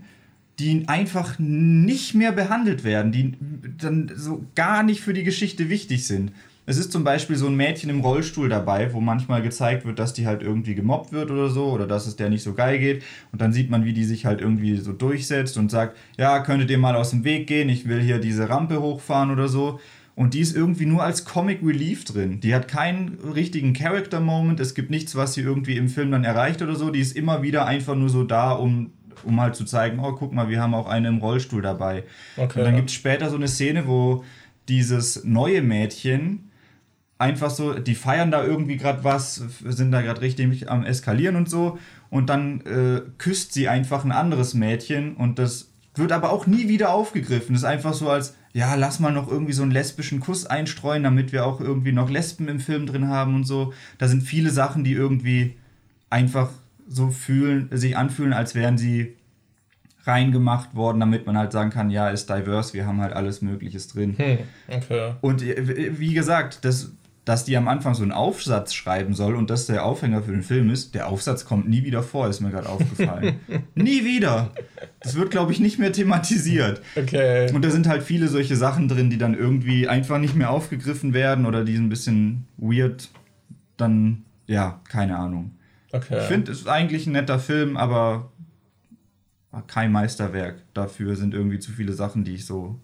die einfach nicht mehr behandelt werden, die dann so gar nicht für die Geschichte wichtig sind. Es ist zum Beispiel so ein Mädchen im Rollstuhl dabei, wo manchmal gezeigt wird, dass die halt irgendwie gemobbt wird oder so oder dass es der nicht so geil geht. Und dann sieht man, wie die sich halt irgendwie so durchsetzt und sagt, ja, könntet ihr mal aus dem Weg gehen, ich will hier diese Rampe hochfahren oder so. Und die ist irgendwie nur als Comic Relief drin. Die hat keinen richtigen Character Moment. Es gibt nichts, was sie irgendwie im Film dann erreicht oder so. Die ist immer wieder einfach nur so da, um, um halt zu zeigen, oh, guck mal, wir haben auch eine im Rollstuhl dabei. Okay, und dann gibt es später so eine Szene, wo dieses neue Mädchen einfach so, die feiern da irgendwie gerade was, sind da gerade richtig am Eskalieren und so. Und dann äh, küsst sie einfach ein anderes Mädchen und das wird aber auch nie wieder aufgegriffen. Das ist einfach so als, ja, lass mal noch irgendwie so einen lesbischen Kuss einstreuen, damit wir auch irgendwie noch Lesben im Film drin haben und so. Da sind viele Sachen, die irgendwie einfach so fühlen, sich anfühlen, als wären sie reingemacht worden, damit man halt sagen kann, ja, ist diverse, wir haben halt alles Mögliches drin. Hm, okay. Und äh, wie gesagt, das dass die am Anfang so einen Aufsatz schreiben soll und das der Aufhänger für den Film ist. Der Aufsatz kommt nie wieder vor, ist mir gerade aufgefallen. nie wieder. Das wird, glaube ich, nicht mehr thematisiert. Okay. Und da sind halt viele solche Sachen drin, die dann irgendwie einfach nicht mehr aufgegriffen werden oder die ein bisschen weird dann, ja, keine Ahnung. Okay. Ich finde, es ist eigentlich ein netter Film, aber kein Meisterwerk. Dafür sind irgendwie zu viele Sachen, die ich so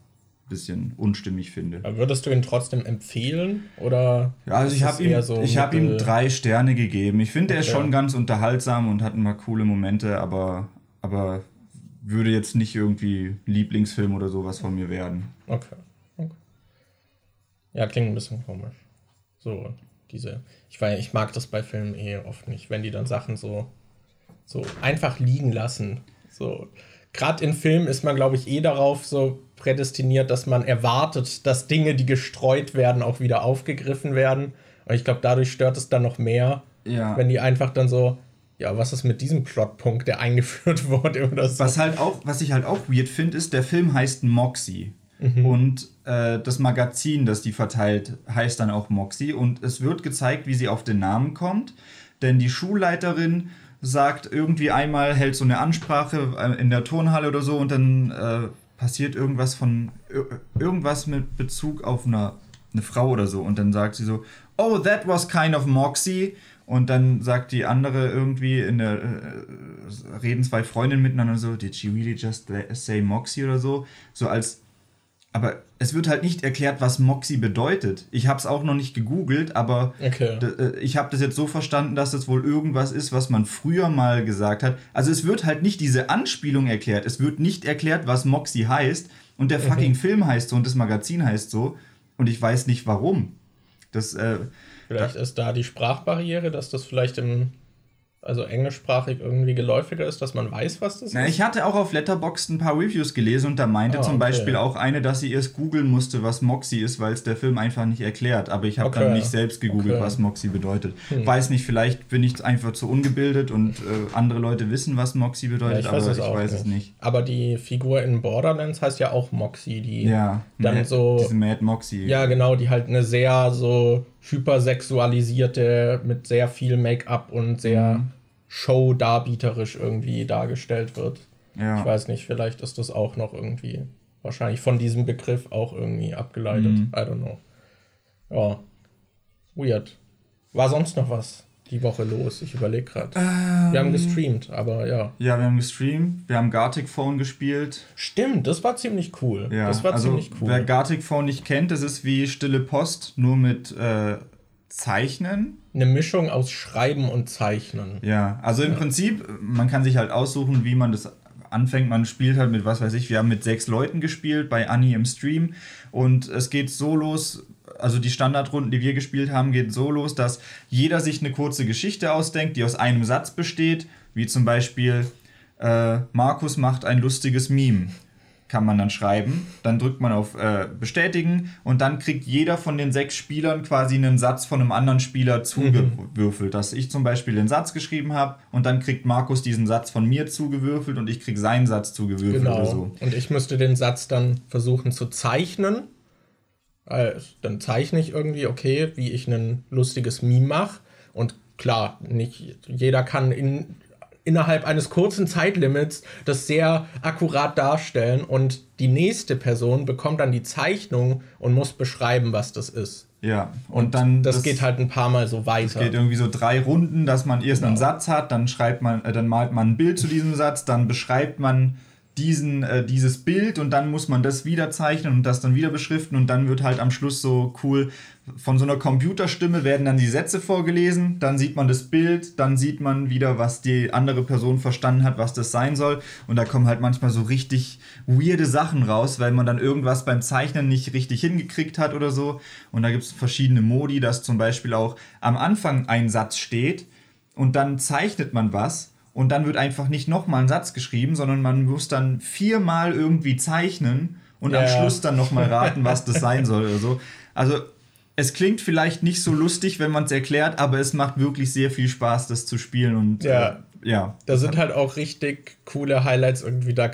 bisschen unstimmig finde. würdest du ihn trotzdem empfehlen? Oder ja, also ich habe ihm, so hab ihm drei Sterne gegeben. Ich finde, okay. er ist schon ganz unterhaltsam und hat mal coole Momente, aber, aber würde jetzt nicht irgendwie Lieblingsfilm oder sowas von mir werden. Okay. okay. Ja, klingt ein bisschen komisch. So, diese. Ich, weiß, ich mag das bei Filmen eh oft nicht, wenn die dann Sachen so, so einfach liegen lassen. So, gerade in Filmen ist man, glaube ich, eh darauf so prädestiniert, dass man erwartet, dass Dinge, die gestreut werden, auch wieder aufgegriffen werden. Und ich glaube, dadurch stört es dann noch mehr, Ja. wenn die einfach dann so, ja, was ist mit diesem Plotpunkt, der eingeführt wurde oder so. Was halt auch, was ich halt auch weird finde, ist, der Film heißt Moxie. Und äh, das Magazin, das die verteilt, heißt dann auch Moxie. Und es wird gezeigt, wie sie auf den Namen kommt. Denn die Schulleiterin sagt irgendwie einmal, hält so eine Ansprache äh, in der Turnhalle oder so und dann äh, passiert irgendwas von ir irgendwas mit Bezug auf eine, eine Frau oder so. Und dann sagt sie so, oh, that was kind of Moxie. Und dann sagt die andere irgendwie in der äh, reden zwei Freundinnen miteinander so, did she really just say Moxie oder so? So als aber es wird halt nicht erklärt, was Moxie bedeutet. Ich habe es auch noch nicht gegoogelt, aber Okay. äh, ich habe das jetzt so verstanden, dass das wohl irgendwas ist, was man früher mal gesagt hat. Also es wird halt nicht diese Anspielung erklärt. Es wird nicht erklärt, was Moxie heißt. Und der fucking Film heißt so und das Magazin heißt so. Und ich weiß nicht warum. Das, äh, Vielleicht ist da die Sprachbarriere, dass das vielleicht im, also englischsprachig irgendwie geläufiger ist, dass man weiß, was das Na, ist. ich hatte auch auf Letterboxd ein paar Reviews gelesen und da meinte Ah, zum okay. Beispiel auch eine, dass sie erst googeln musste, was Moxie ist, weil es der Film einfach nicht erklärt. Aber ich habe Okay. dann nicht selbst gegoogelt, Okay. Hm. was Moxie bedeutet. Weiß nicht, vielleicht bin ich einfach zu ungebildet und äh, andere Leute wissen, was Moxie Ja, bedeutet, ich aber ich weiß nicht. es nicht. Aber die Figur in Borderlands heißt ja auch Moxie, die Ja, dann Mad- so. diese Mad Moxie. Ja, genau, die halt eine sehr so hypersexualisierte, mit sehr viel Make-up und sehr Mhm. show-darbieterisch irgendwie dargestellt wird. Ja. Ich weiß nicht, vielleicht ist das auch noch irgendwie, wahrscheinlich von diesem Begriff auch irgendwie abgeleitet. Mhm. I don't know. Ja. Weird. War sonst noch was die Woche los? Ich überlege gerade. Wir haben gestreamt, aber ja. Ja, wir haben gestreamt, wir haben Gartic Phone gespielt. Stimmt, das war ziemlich cool. Ja, das war also, ziemlich cool. Wer Gartic Phone nicht kennt, das ist wie Stille Post, nur mit äh, Zeichnen. Eine Mischung aus Schreiben und Zeichnen. Ja, also im Prinzip, man kann sich halt aussuchen, wie man das anfängt. Man spielt halt mit, was weiß ich, wir haben mit sechs Leuten gespielt bei Anni im Stream und es geht so los, also die Standardrunden, die wir gespielt haben, geht so los, dass jeder sich eine kurze Geschichte ausdenkt, die aus einem Satz besteht, wie zum Beispiel äh, Markus macht ein lustiges Meme. Kann man dann schreiben. Dann drückt man auf äh, Bestätigen und dann kriegt jeder von den sechs Spielern quasi einen Satz von einem anderen Spieler zugewürfelt. Dass ich zum Beispiel den Satz geschrieben habe und dann kriegt Markus diesen Satz von mir zugewürfelt und ich krieg seinen Satz zugewürfelt Genau. oder so. Und ich müsste den Satz dann versuchen zu zeichnen. Äh, Dann zeichne ich irgendwie, okay, wie ich ein lustiges Meme mache. Und klar, nicht jeder kann in, innerhalb eines kurzen Zeitlimits das sehr akkurat darstellen. Und die nächste Person bekommt dann die Zeichnung und muss beschreiben, was das ist. Ja, und, dann. Das, geht halt ein paar Mal so weiter. geht irgendwie so drei Runden, dass man erst einen Genau. Satz hat, dann schreibt man, äh, dann malt man ein Bild zu diesem Satz, dann beschreibt man diesen, äh, dieses Bild und dann muss man das wieder zeichnen und das dann wieder beschriften und dann wird halt am Schluss so cool von so einer Computerstimme werden dann die Sätze vorgelesen, dann sieht man das Bild, dann sieht man wieder, was die andere Person verstanden hat, was das sein soll und da kommen halt manchmal so richtig weirde Sachen raus, weil man dann irgendwas beim Zeichnen nicht richtig hingekriegt hat oder so und da gibt es verschiedene Modi, dass zum Beispiel auch am Anfang ein Satz steht und dann zeichnet man was und dann wird einfach nicht nochmal ein Satz geschrieben, sondern man muss dann viermal irgendwie zeichnen und am Ja. Schluss dann nochmal raten, was das sein soll oder so. Also es klingt vielleicht nicht so lustig, wenn man es erklärt, aber es macht wirklich sehr viel Spaß, das zu spielen und Ja. äh, ja. Da sind halt auch richtig coole Highlights irgendwie da,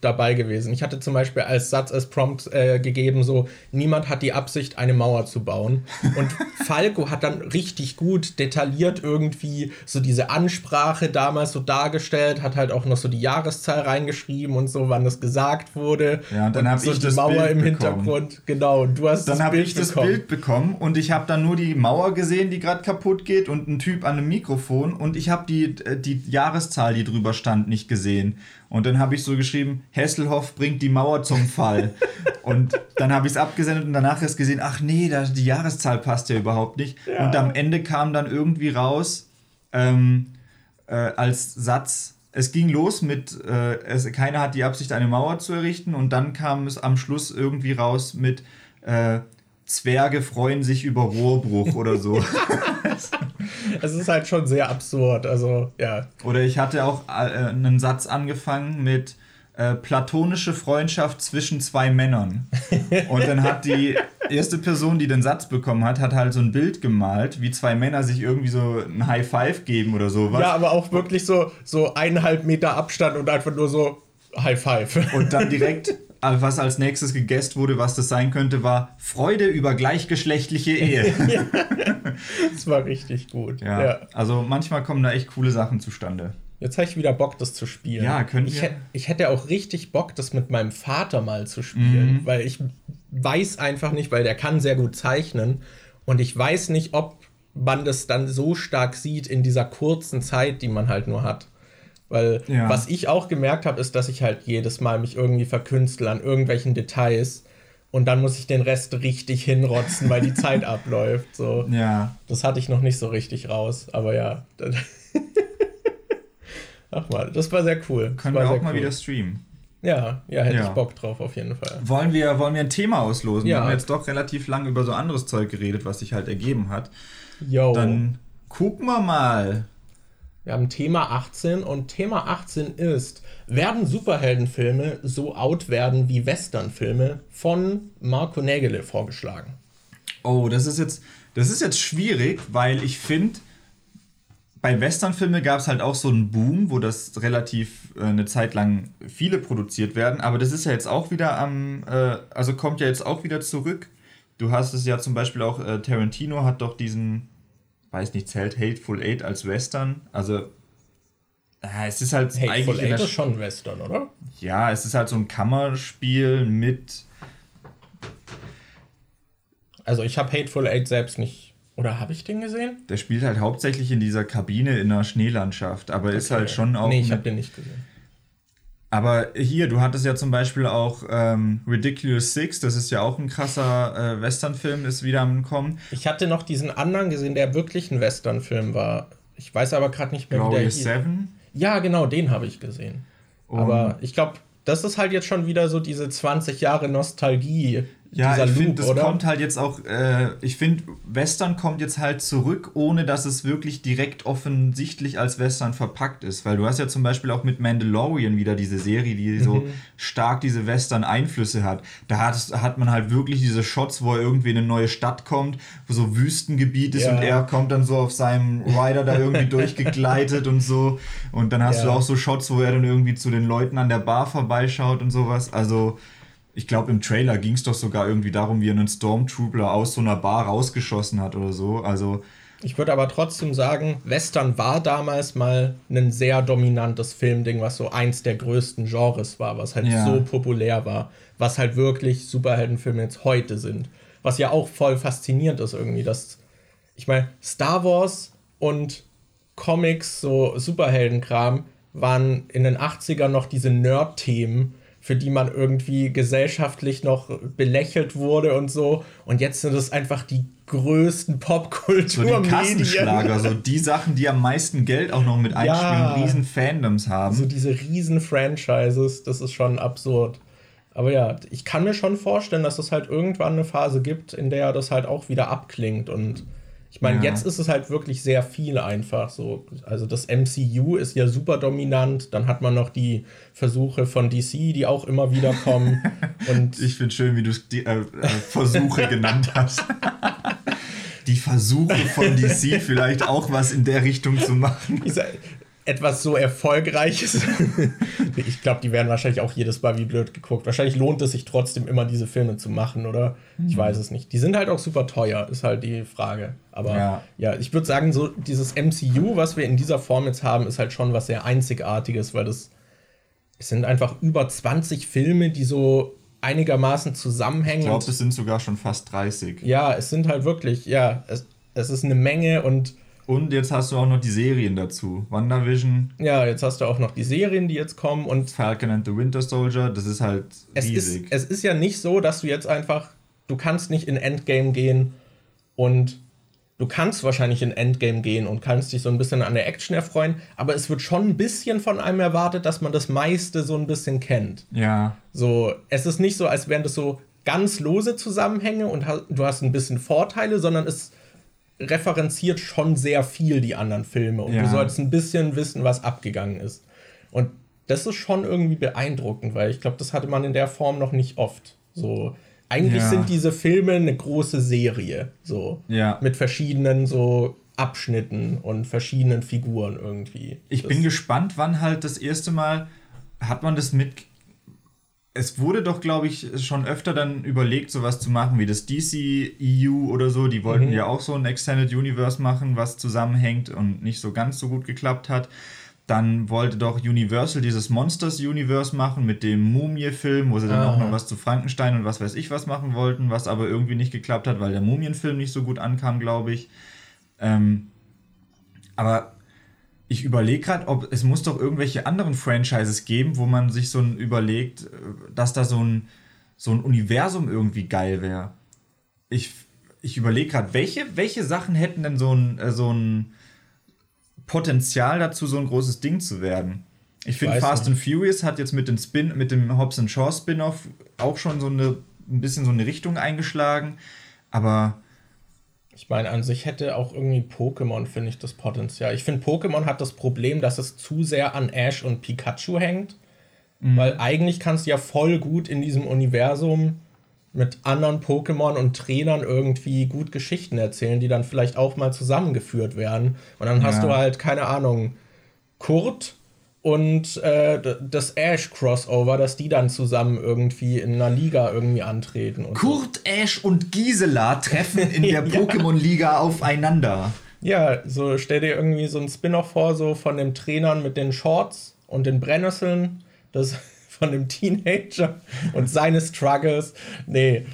dabei gewesen. Ich hatte zum Beispiel als Satz, als Prompt äh, gegeben, so, niemand hat die Absicht, eine Mauer zu bauen. Und Falco hat dann richtig gut detailliert irgendwie so diese Ansprache damals so dargestellt, hat halt auch noch so die Jahreszahl reingeschrieben und so, wann das gesagt wurde. Ja, und dann hab so ich die das Mauer Bild im bekommen. Hintergrund. Genau, du hast Dann das habe Bild ich das bekommen. Bild bekommen und ich habe dann nur die Mauer gesehen, die gerade kaputt geht und ein Typ an einem Mikrofon und ich habe die, äh, die Jahreszahl, die drüber stand, nicht gesehen. Und dann habe ich so geschrieben, Hesselhoff bringt die Mauer zum Fall. und dann habe ich es abgesendet und danach erst gesehen, ach nee, da, die Jahreszahl passt ja überhaupt nicht. Ja. Und am Ende kam dann irgendwie raus, ähm, äh, als Satz, es ging los mit, äh, es, keiner hat die Absicht, eine Mauer zu errichten und dann kam es am Schluss irgendwie raus mit äh, Zwerge freuen sich über Rohrbruch oder so. Es ist halt schon sehr absurd. Also, ja. oder ich hatte auch äh, einen Satz angefangen mit äh, platonische Freundschaft zwischen zwei Männern. Und dann hat die erste Person, die den Satz bekommen hat, hat halt so ein Bild gemalt, wie zwei Männer sich irgendwie so ein High Five geben oder sowas. Ja, aber auch wirklich so, so eineinhalb Meter Abstand und einfach nur so High Five. Und dann direkt, was als nächstes gegessen wurde, was das sein könnte, war Freude über gleichgeschlechtliche Ehe. Das war richtig gut. Ja. Ja. Also manchmal kommen da echt coole Sachen zustande. Jetzt habe ich wieder Bock, das zu spielen. Ja, können ich, wir. ich hätte auch richtig Bock, das mit meinem Vater mal zu spielen, Mhm. weil ich weiß einfach nicht, weil der kann sehr gut zeichnen und ich weiß nicht, ob man das dann so stark sieht in dieser kurzen Zeit, die man halt nur hat. Weil Ja. was ich auch gemerkt habe, ist, dass ich halt jedes Mal mich irgendwie verkünstle an irgendwelchen Details und dann muss ich den Rest richtig hinrotzen, weil die Zeit abläuft. So. Ja. Das hatte ich noch nicht so richtig raus, aber ja. Ach mal, das war sehr cool. Können wir auch mal cool. wieder streamen. Ja, ja, hätte Ja. ich Bock drauf, auf jeden Fall. Wollen wir, wollen wir ein Thema auslosen? Ja. Wir haben jetzt doch relativ lang über so anderes Zeug geredet, was sich halt ergeben hat. Yo. Dann gucken wir mal. Wir haben Thema 18 und Thema 18 ist, werden Superheldenfilme so out werden wie Westernfilme von Marco Nägele vorgeschlagen? Oh, das ist jetzt, das ist jetzt schwierig, weil ich finde, bei Westernfilmen gab es halt auch so einen Boom, wo das relativ äh, eine Zeit lang viele produziert werden. Aber das ist ja jetzt auch wieder am, äh, also kommt ja jetzt auch wieder zurück. Du hast es ja zum Beispiel auch, äh, Tarantino hat doch diesen, weiß nicht, zählt Hateful Eight als Western. Also äh, es ist halt Hateful eigentlich Eight ist schon Western, oder? Ja, es ist halt so ein Kammerspiel mit. Also ich habe Hateful Eight selbst nicht, oder habe ich den gesehen? Der spielt halt hauptsächlich in dieser Kabine in einer Schneelandschaft, aber ist halt schon auch. Nee, ich habe den nicht gesehen. Aber hier, du hattest ja zum Beispiel auch ähm, Ridiculous Six, das ist ja auch ein krasser äh, Westernfilm, ist wieder am Kommen. Ich hatte noch diesen anderen gesehen, der wirklich ein Westernfilm war. Ich weiß aber gerade nicht mehr, wie der. Seven. Ja, genau, den habe ich gesehen. Und- Aber ich glaube, das ist halt jetzt schon wieder so diese 20 Jahre Nostalgie. Ja, ich finde, das oder? kommt halt jetzt auch, äh, ich finde, Western kommt jetzt halt zurück, ohne dass es wirklich direkt offensichtlich als Western verpackt ist. Weil du hast ja zum Beispiel auch mit Mandalorian wieder diese Serie, die so Mhm. stark diese Western-Einflüsse hat. Da hat, hat man halt wirklich diese Shots, wo er irgendwie in eine neue Stadt kommt, wo so Wüstengebiet ist Ja. und er kommt dann so auf seinem Rider da irgendwie durchgegleitet und so. Und dann hast Ja. du auch so Shots, wo er dann irgendwie zu den Leuten an der Bar vorbeischaut und sowas. Also. Ich glaube, im Trailer ging es doch sogar irgendwie darum, wie er einen Stormtrooper aus so einer Bar rausgeschossen hat oder so. Also, Ich würde aber trotzdem sagen, Western war damals mal ein sehr dominantes Filmding, was so eins der größten Genres war, was halt Ja. so populär war, was halt wirklich Superheldenfilme jetzt heute sind. Was ja auch voll faszinierend ist irgendwie, dass ich meine, Star Wars und Comics, so Superheldenkram, waren in den 80ern noch diese Nerd-Themen, für die man irgendwie gesellschaftlich noch belächelt wurde und so. Und jetzt sind es einfach die größten so Popkulturmedien. die Kassenschlager, so die Sachen, die am meisten Geld auch noch mit einspielen, Ja. riesen Fandoms haben. So diese riesen Franchises, das ist schon absurd. Aber ja, ich kann mir schon vorstellen, dass es halt irgendwann eine Phase gibt, in der das halt auch wieder abklingt. Und ich meine, Ja. jetzt ist es halt wirklich sehr viel einfach so. Also das MCU ist ja super dominant. Dann hat man noch die Versuche von DC, die auch immer wieder kommen. Und Ich finde schön, wie du es die äh, äh, Versuche genannt hast. Die Versuche von DC vielleicht auch was in der Richtung zu machen. dieser, etwas so Erfolgreiches. ich glaube, die werden wahrscheinlich auch jedes Mal wie blöd geguckt. Wahrscheinlich lohnt es sich trotzdem immer, diese Filme zu machen, oder? Ich weiß es nicht. Die sind halt auch super teuer, ist halt die Frage. Aber ja, Ja. ich würde sagen, so dieses MCU, was wir in dieser Form jetzt haben, ist halt schon was sehr Einzigartiges, weil das es sind einfach über 20 Filme, die so einigermaßen zusammenhängen. Ich glaube, es sind sogar schon fast 30. ja, es sind halt wirklich, ja, es, es ist eine Menge und Und jetzt hast du auch noch die Serien dazu. WandaVision, ja, jetzt hast du auch noch die Serien, die jetzt kommen und Falcon and the Winter Soldier, das ist halt es ist, riesig. es ist ja nicht so, dass du jetzt einfach, du kannst nicht in Endgame gehen und du kannst wahrscheinlich in Endgame gehen und kannst dich so ein bisschen an der Action erfreuen, aber es wird schon ein bisschen von einem erwartet, dass man das meiste so ein bisschen kennt. ja, So, es ist nicht so, als wären das so ganz lose Zusammenhänge und du hast ein bisschen Vorteile, sondern es referenziert schon sehr viel die anderen Filme und Ja. du solltest ein bisschen wissen, was abgegangen ist. Und das ist schon irgendwie beeindruckend, weil ich glaube, das hatte man in der Form noch nicht oft. So, eigentlich ja. sind diese Filme eine große Serie, so ja. mit verschiedenen so Abschnitten und verschiedenen Figuren irgendwie. Ich das bin gespannt, wann halt das erste Mal hat man das mit. Es wurde doch, glaube ich, schon öfter dann überlegt, sowas zu machen wie das DC EU oder so. Die wollten mhm. ja auch so ein Extended Universe machen, was zusammenhängt und nicht so ganz so gut geklappt hat. Dann wollte doch Universal dieses Monsters Universe machen mit dem Mumie-Film, wo sie dann ah. auch noch was zu Frankenstein und was weiß ich was machen wollten, was aber irgendwie nicht geklappt hat, weil der Mumien-Film nicht so gut ankam, glaube ich. Ähm, aber ich überlege gerade, ob es muss doch irgendwelche anderen Franchises geben, wo man sich so ein überlegt, äh, dass da so ein, so ein Universum irgendwie geil wäre. Ich, ich überlege gerade, welche, welche Sachen hätten denn so ein, äh, so ein Potenzial dazu, so ein großes Ding zu werden. Ich finde, Fast nicht. and Furious hat jetzt mit dem Spin, mit dem Hobbs and Shaw Spin-off auch schon so eine, ein bisschen so eine Richtung eingeschlagen. Aber ich meine, an sich hätte auch irgendwie Pokémon, finde ich, das Potenzial. Ich finde, Pokémon hat das Problem, dass es zu sehr an Ash und Pikachu hängt. Mhm. Weil eigentlich kannst du ja voll gut in diesem Universum mit anderen Pokémon und Trainern irgendwie gut Geschichten erzählen, die dann vielleicht auch mal zusammengeführt werden. Und dann hast ja. du halt, keine Ahnung, Kurt und äh, das Ash-Crossover, dass die dann zusammen irgendwie in einer Liga irgendwie antreten. Kurt, so. Ash und Gisela treffen in der ja. Pokémon-Liga aufeinander. Ja, so stell dir irgendwie so ein Spin-off vor, so von den Trainern mit den Shorts und den Brennnesseln. Das von dem Teenager und seine Struggles. Nee,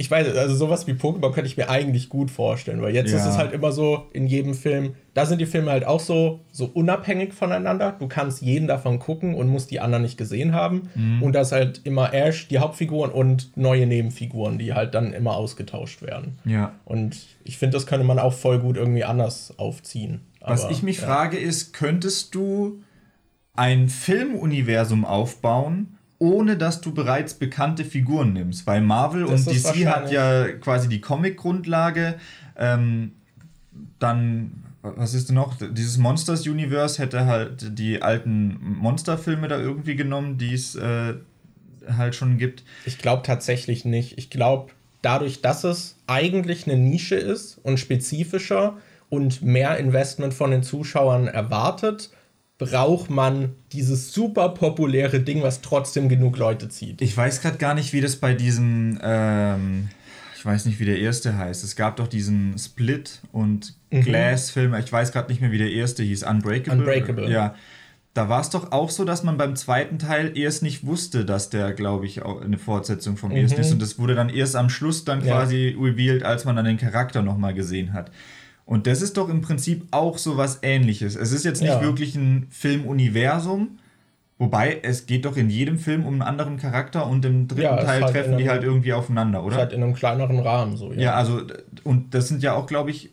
ich weiß, also sowas wie Pokémon könnte ich mir eigentlich gut vorstellen, weil jetzt ja. ist es halt immer so in jedem Film, da sind die Filme halt auch so, so unabhängig voneinander. Du kannst jeden davon gucken und musst die anderen nicht gesehen haben. Mhm. Und das halt immer Ash, die Hauptfiguren und neue Nebenfiguren, die halt dann immer ausgetauscht werden. Ja. Und ich finde, das könnte man auch voll gut irgendwie anders aufziehen. Was Aber, ich mich ja. frage ist, könntest du ein Filmuniversum aufbauen, ohne dass du bereits bekannte Figuren nimmst. Weil Marvel das und DC hat ja quasi die Comic-Grundlage. Ähm, dann, was ist denn noch? Dieses Monsters Universe hätte halt die alten Monsterfilme da irgendwie genommen, die es äh, halt schon gibt. Ich glaube tatsächlich nicht. Ich glaube, dadurch, dass es eigentlich eine Nische ist und spezifischer und mehr Investment von den Zuschauern erwartet, braucht man dieses super populäre Ding, was trotzdem genug Leute zieht. Ich weiß gerade gar nicht, wie das bei diesem, ähm, ich weiß nicht, wie der erste heißt. Es gab doch diesen Split und mhm. Glass-Film, ich weiß gerade nicht mehr, wie der erste hieß, Unbreakable. Unbreakable. Ja. Da war es doch auch so, dass man beim zweiten Teil erst nicht wusste, dass der, glaube ich, auch eine Fortsetzung vom mhm. ersten ist. Und das wurde dann erst am Schluss dann ja. quasi revealed, als man dann den Charakter nochmal gesehen hat. Und das ist doch im Prinzip auch so was ähnliches. Es ist jetzt nicht ja. wirklich ein Filmuniversum, wobei es geht doch in jedem Film um einen anderen Charakter und im dritten ja, Teil halt treffen die halt irgendwie aufeinander, oder? Halt in einem kleineren Rahmen so, ja. Ja, also, und das sind ja auch, glaube ich,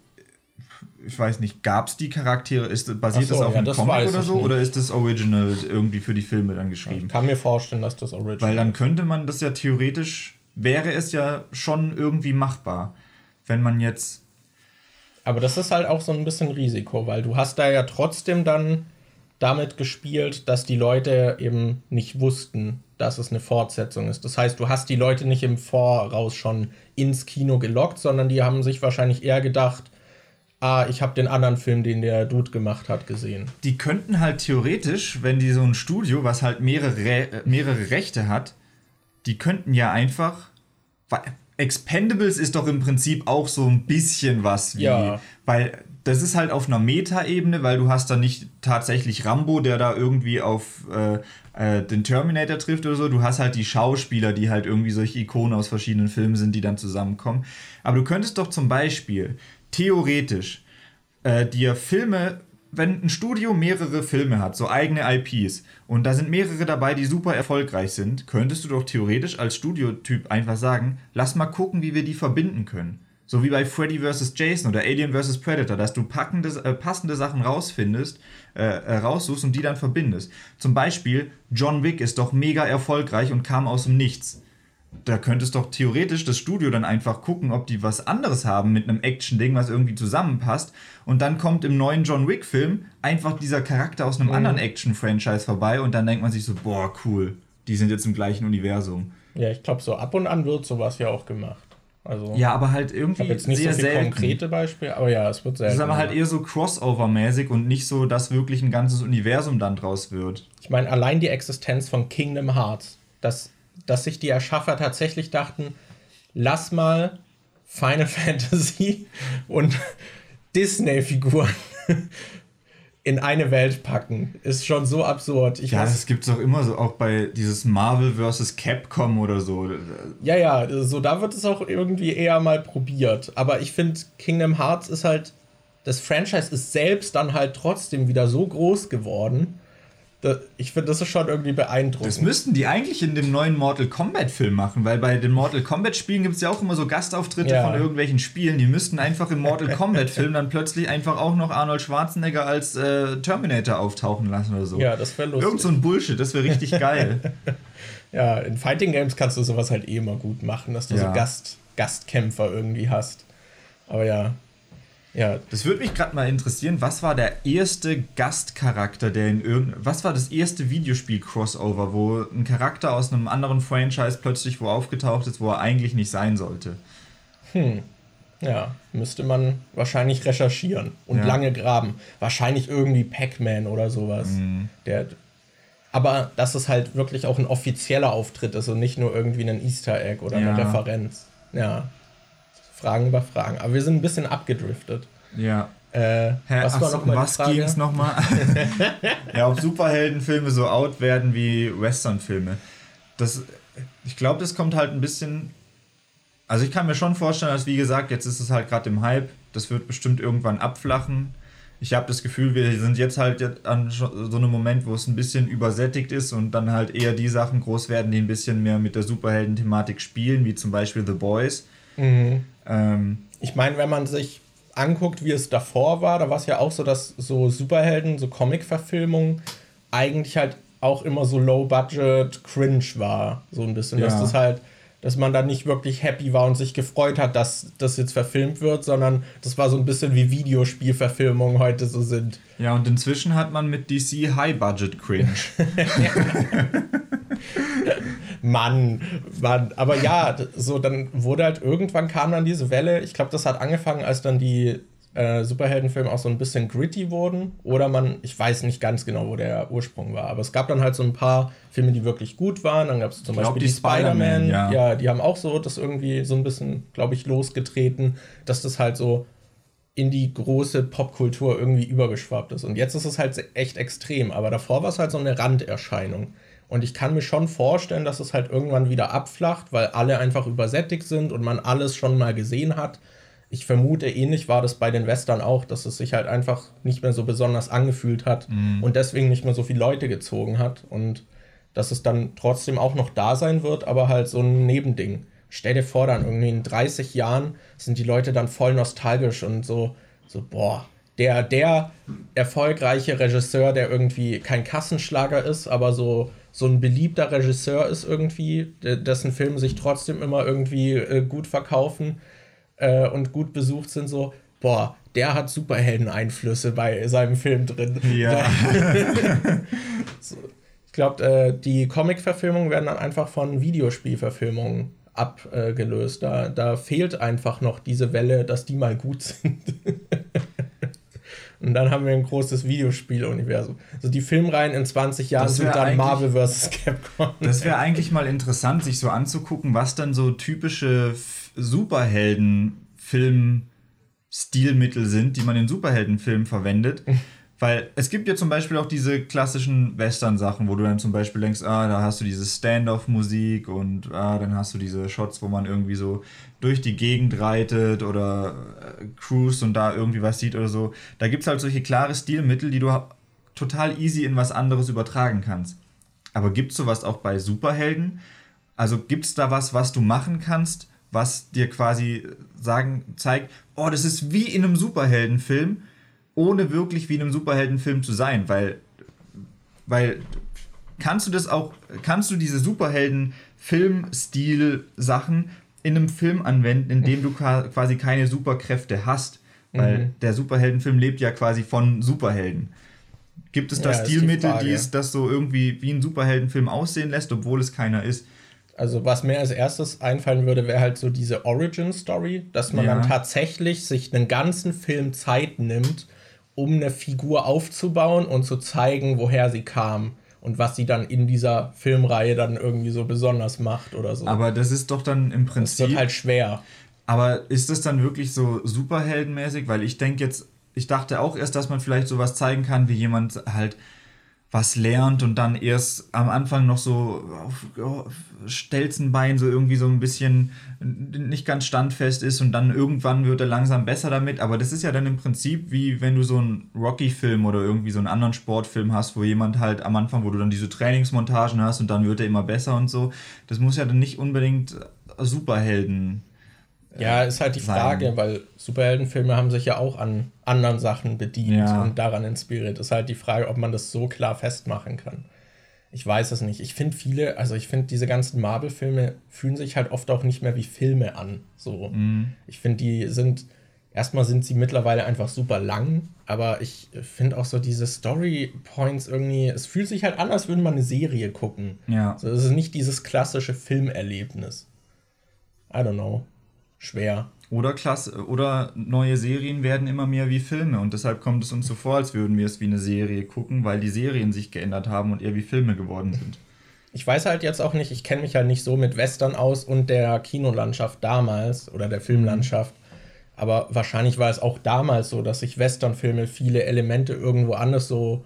ich weiß nicht, gab es die Charaktere? Ist, basiert so, das auf ja, einem das Comic oder so? Nicht. Oder ist das Original irgendwie für die Filme dann geschrieben? Ich kann mir vorstellen, dass das Original Weil dann könnte man das ja theoretisch, wäre es ja schon irgendwie machbar. Wenn man jetzt aber das ist halt auch so ein bisschen Risiko, weil du hast da ja trotzdem dann damit gespielt, dass die Leute eben nicht wussten, dass es eine Fortsetzung ist. Das heißt, du hast die Leute nicht im Voraus schon ins Kino gelockt, sondern die haben sich wahrscheinlich eher gedacht, ah, ich habe den anderen Film, den der Dude gemacht hat, gesehen. Die könnten halt theoretisch, wenn die so ein Studio, was halt mehrere, mehrere Rechte hat, die könnten ja einfach, Expendables ist doch im Prinzip auch so ein bisschen was wie, ja. weil das ist halt auf einer Meta-Ebene, weil du hast da nicht tatsächlich Rambo, der da irgendwie auf äh, äh, den Terminator trifft oder so. Du hast halt die Schauspieler, die halt irgendwie solche Ikonen aus verschiedenen Filmen sind, die dann zusammenkommen. Aber du könntest doch zum Beispiel theoretisch äh, dir Filme wenn ein Studio mehrere Filme hat, so eigene IPs, und da sind mehrere dabei, die super erfolgreich sind, könntest du doch theoretisch als Studiotyp einfach sagen, lass mal gucken, wie wir die verbinden können. So wie bei Freddy vs. Jason oder Alien vs. Predator, dass du packende, äh, passende Sachen rausfindest, äh, äh, raussuchst und die dann verbindest. Zum Beispiel, John Wick ist doch mega erfolgreich und kam aus dem Nichts. Da könnte es doch theoretisch das Studio dann einfach gucken, ob die was anderes haben mit einem Action-Ding, was irgendwie zusammenpasst. Und dann kommt im neuen John Wick-Film einfach dieser Charakter aus einem mhm. anderen Action-Franchise vorbei und dann denkt man sich so, boah, cool, die sind jetzt im gleichen Universum. Ja, ich glaube, so ab und an wird sowas ja auch gemacht. Also, ja, aber halt irgendwie ich jetzt nicht sehr so selten. konkrete Beispiele, aber ja, es wird selten. Das ist aber halt eher so Crossover-mäßig und nicht so, dass wirklich ein ganzes Universum dann draus wird. Ich meine, allein die Existenz von Kingdom Hearts, dass, dass sich die Erschaffer tatsächlich dachten, lass mal Final Fantasy und Disney-Figuren in eine Welt packen. Ist schon so absurd. Ich ja, das gibt es auch immer so, auch bei dieses Marvel vs. Capcom oder so. Ja, ja, so da wird es auch irgendwie eher mal probiert. Aber ich finde, Kingdom Hearts ist halt, das Franchise ist selbst dann halt trotzdem wieder so groß geworden, ich finde, das ist schon irgendwie beeindruckend. Das müssten die eigentlich in dem neuen Mortal Kombat-Film machen, weil bei den Mortal Kombat-Spielen gibt es ja auch immer so Gastauftritte ja. von irgendwelchen Spielen. Die müssten einfach im Mortal Kombat-Film dann plötzlich einfach auch noch Arnold Schwarzenegger als äh, Terminator auftauchen lassen oder so. Ja, das wäre lustig. Irgend so ein Bullshit, das wäre richtig geil. ja, in Fighting Games kannst du sowas halt eh immer gut machen, dass du ja. so Gast, Gastkämpfer irgendwie hast. Aber ja, ja. Das würde mich gerade mal interessieren, was war der erste Gastcharakter, der in irgendeinem. Was war das erste Videospiel-Crossover, wo ein Charakter aus einem anderen Franchise plötzlich wo aufgetaucht ist, wo er eigentlich nicht sein sollte? Hm. Ja, müsste man wahrscheinlich recherchieren und ja. lange graben. Wahrscheinlich irgendwie Pac-Man oder sowas. Mhm. Der, aber dass es halt wirklich auch ein offizieller Auftritt ist und nicht nur irgendwie ein Easter Egg oder ja. eine Referenz. Ja. Fragen über Fragen. Aber wir sind ein bisschen abgedriftet. Ja. Äh, Hä, was war noch mal was ging es nochmal? ja, ob Superheldenfilme so out werden wie Westernfilme. Das, ich glaube, das kommt halt ein bisschen. Also ich kann mir schon vorstellen, dass wie gesagt, jetzt ist es halt gerade im Hype. Das wird bestimmt irgendwann abflachen. Ich habe das Gefühl, wir sind jetzt halt an so einem Moment, wo es ein bisschen übersättigt ist und dann halt eher die Sachen groß werden, die ein bisschen mehr mit der Superhelden-Thematik spielen, wie zum Beispiel The Boys. Mhm. Ähm, ich meine, wenn man sich anguckt, wie es davor war, da war es ja auch so, dass so Superhelden, so Comic-Verfilmungen eigentlich halt auch immer so Low-Budget Cringe war. So ein bisschen, ja. dass das halt, dass man da nicht wirklich happy war und sich gefreut hat, dass das jetzt verfilmt wird, sondern das war so ein bisschen wie Videospielverfilmungen heute so sind. Ja, und inzwischen hat man mit DC High-Budget Cringe. Mann, Mann. Aber ja, so dann wurde halt irgendwann kam dann diese Welle. Ich glaube, das hat angefangen, als dann die äh, Superheldenfilme auch so ein bisschen gritty wurden. Oder man, ich weiß nicht ganz genau, wo der Ursprung war. Aber es gab dann halt so ein paar Filme, die wirklich gut waren. Dann gab es zum Beispiel die, die Spider-Man. Ja. ja, die haben auch so das irgendwie so ein bisschen, glaube ich, losgetreten, dass das halt so in die große Popkultur irgendwie übergeschwappt ist. Und jetzt ist es halt echt extrem. Aber davor war es halt so eine Randerscheinung. Und ich kann mir schon vorstellen, dass es halt irgendwann wieder abflacht, weil alle einfach übersättigt sind und man alles schon mal gesehen hat. Ich vermute, ähnlich war das bei den Western auch, dass es sich halt einfach nicht mehr so besonders angefühlt hat mhm. und deswegen nicht mehr so viele Leute gezogen hat. Und dass es dann trotzdem auch noch da sein wird, aber halt so ein Nebending. Stell dir vor, dann irgendwie in 30 Jahren sind die Leute dann voll nostalgisch und so, so, boah, der, der erfolgreiche Regisseur, der irgendwie kein Kassenschlager ist, aber so so ein beliebter Regisseur ist irgendwie, dessen Filme sich trotzdem immer irgendwie äh, gut verkaufen äh, und gut besucht sind, so, boah, der hat Superhelden-Einflüsse bei seinem Film drin. Ja. so, ich glaube, äh, die Comic-Verfilmungen werden dann einfach von Videospielverfilmungen abgelöst. da, da fehlt einfach noch diese Welle, dass die mal gut sind. Und dann haben wir ein großes Videospieluniversum. Also die Filmreihen in 20 Jahren sind dann Marvel vs. Capcom. Das wäre eigentlich mal interessant, sich so anzugucken, was dann so typische Superhelden-Film-Stilmittel sind, die man in Superheldenfilmen verwendet. Weil es gibt ja zum Beispiel auch diese klassischen Western-Sachen, wo du dann zum Beispiel denkst, ah, da hast du diese Standoff-Musik und ah, dann hast du diese Shots, wo man irgendwie so durch die Gegend reitet oder äh, cruise und da irgendwie was sieht oder so. Da gibt es halt solche klare Stilmittel, die du total easy in was anderes übertragen kannst. Aber gibt es sowas auch bei Superhelden? Also gibt es da was, was du machen kannst, was dir quasi sagen, zeigt, oh, das ist wie in einem Superheldenfilm, ohne wirklich wie in einem Superheldenfilm zu sein, weil, weil kannst du das auch, kannst du diese Superhelden Filmstil-Sachen in einem Film anwenden, in dem du quasi keine Superkräfte hast. Weil mhm. der Superheldenfilm lebt ja quasi von Superhelden. Gibt es da ja, Stilmittel, die, die es das so irgendwie wie ein Superheldenfilm aussehen lässt, obwohl es keiner ist? Also was mir als erstes einfallen würde, wäre halt so diese Origin-Story, dass man ja. dann tatsächlich sich einen ganzen Film Zeit nimmt, um eine Figur aufzubauen und zu zeigen, woher sie kam und was sie dann in dieser Filmreihe dann irgendwie so besonders macht oder so. Aber das ist doch dann im Prinzip. Das wird halt schwer. Aber ist das dann wirklich so superheldenmäßig? Weil ich denke jetzt, ich dachte auch erst, dass man vielleicht sowas zeigen kann, wie jemand halt was lernt und dann erst am Anfang noch so auf Stelzenbein so irgendwie so ein bisschen nicht ganz standfest ist und dann irgendwann wird er langsam besser damit. Aber das ist ja dann im Prinzip wie wenn du so einen Rocky-Film oder irgendwie so einen anderen Sportfilm hast, wo jemand halt am Anfang, wo du dann diese Trainingsmontagen hast und dann wird er immer besser und so. Das muss ja dann nicht unbedingt Superhelden ja, ist halt die Frage, sein. weil Superheldenfilme haben sich ja auch an anderen Sachen bedient ja. und daran inspiriert. Ist halt die Frage, ob man das so klar festmachen kann. Ich weiß es nicht. Ich finde viele, also ich finde diese ganzen Marvel-Filme fühlen sich halt oft auch nicht mehr wie Filme an. So. Mhm. Ich finde, die sind, erstmal sind sie mittlerweile einfach super lang, aber ich finde auch so diese Story-Points irgendwie, es fühlt sich halt an, als würde man eine Serie gucken. Ja. So, es ist nicht dieses klassische Filmerlebnis. I don't know schwer. Oder Klasse, oder neue Serien werden immer mehr wie Filme und deshalb kommt es uns so vor, als würden wir es wie eine Serie gucken, weil die Serien sich geändert haben und eher wie Filme geworden sind. Ich weiß halt jetzt auch nicht, ich kenne mich halt nicht so mit Western aus und der Kinolandschaft damals oder der Filmlandschaft. Aber wahrscheinlich war es auch damals so, dass sich Westernfilme viele Elemente irgendwo anders so,